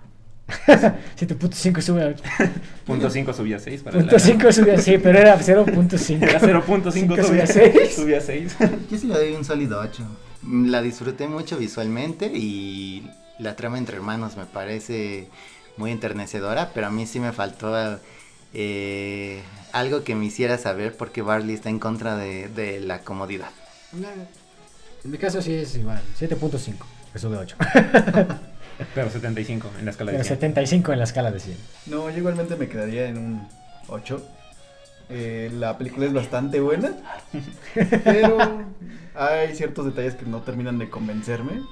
S1: 7.5 sube a 8.
S2: Punto 5 subía 6. Para
S1: Punto 5 sube a 6, pero era 0.5.
S2: Era 0.5
S1: Cinco
S2: subía
S1: subía seis.
S2: 6. Subía 6.
S5: Yo sí le doy un sólido 8.
S3: La disfruté mucho visualmente y la trama entre hermanos me parece muy enternecedora, pero a mí sí me faltó eh, algo que me hiciera saber por qué Barley está en contra de, de la comodidad.
S1: En mi caso sí es igual, 7.5, que sube a 8.
S2: Pero 75 en la escala de
S1: Pero
S2: 100.
S1: 75 en la escala de 100.
S4: No, yo igualmente me quedaría en un 8. Eh, la película es bastante buena, pero hay ciertos detalles que no terminan de convencerme.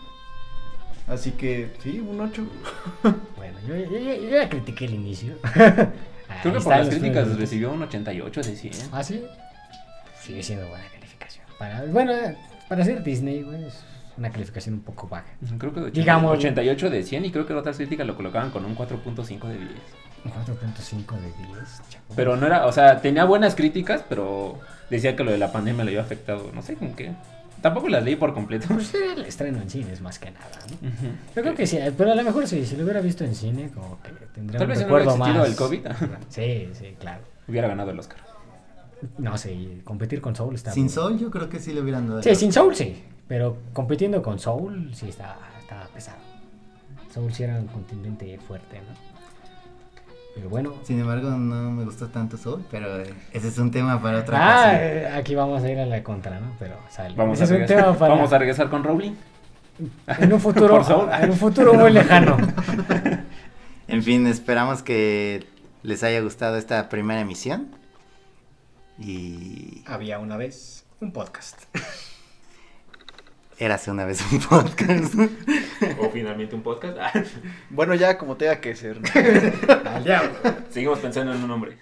S4: Así que sí, un 8.
S1: Bueno, yo, yo- yo- yo ya critiqué el inicio.
S2: Creo que por las críticas recibió un 88 de 100.
S1: ¿Ah, sí? Sigue siendo buena calificación. Para, bueno, para ser Disney, güey, es una calificación un poco baja.
S2: Creo que de 80
S1: Digamos-
S2: 88 de 100 y creo que otras críticas lo colocaban con un 4.5 de 10.
S1: Un 4.5 de 10, chavo.
S2: Pero no era, o sea, tenía buenas críticas, pero decía que lo de la pandemia le había afectado. No sé con qué. Tampoco las leí por completo.
S1: Pues era el estreno en cines más que nada, ¿no? Yo creo que sí, pero a lo mejor sí, si lo hubiera visto en cine, como que tendría
S2: Tal
S1: un
S2: vez si no hubiera
S1: recuerdo más.
S2: el COVID.
S1: Sí, sí, claro.
S2: Hubiera ganado el Oscar.
S1: No sé, competir con Soul está
S5: Sin
S1: muy-
S5: Soul yo creo que sí le hubieran dado.
S1: Sí, sin Soul sí, pero compitiendo con Soul sí está, está pesado. Soul sí era un contingente fuerte, ¿no? Pero bueno.
S5: Sin embargo, no me gustó tanto Soul, pero eh, ese es un tema para otra
S1: Ah,
S5: ocasión.
S1: eh, aquí vamos a ir a la contra, ¿no? Pero sale.
S2: Vamos,
S1: Ese
S2: a
S1: es un tema
S2: regresar,
S1: para...
S2: vamos a regresar con Rowling.
S1: En un futuro,
S2: Por Soul.
S1: en un futuro muy lejano.
S3: En fin, esperamos que les haya gustado esta primera emisión. Y
S1: Había una vez un podcast.
S3: Érase una vez un podcast.
S2: O finalmente un podcast.
S4: Bueno, ya como tenga que ser. ¿no?
S1: Al diablo.
S2: Seguimos pensando en un nombre.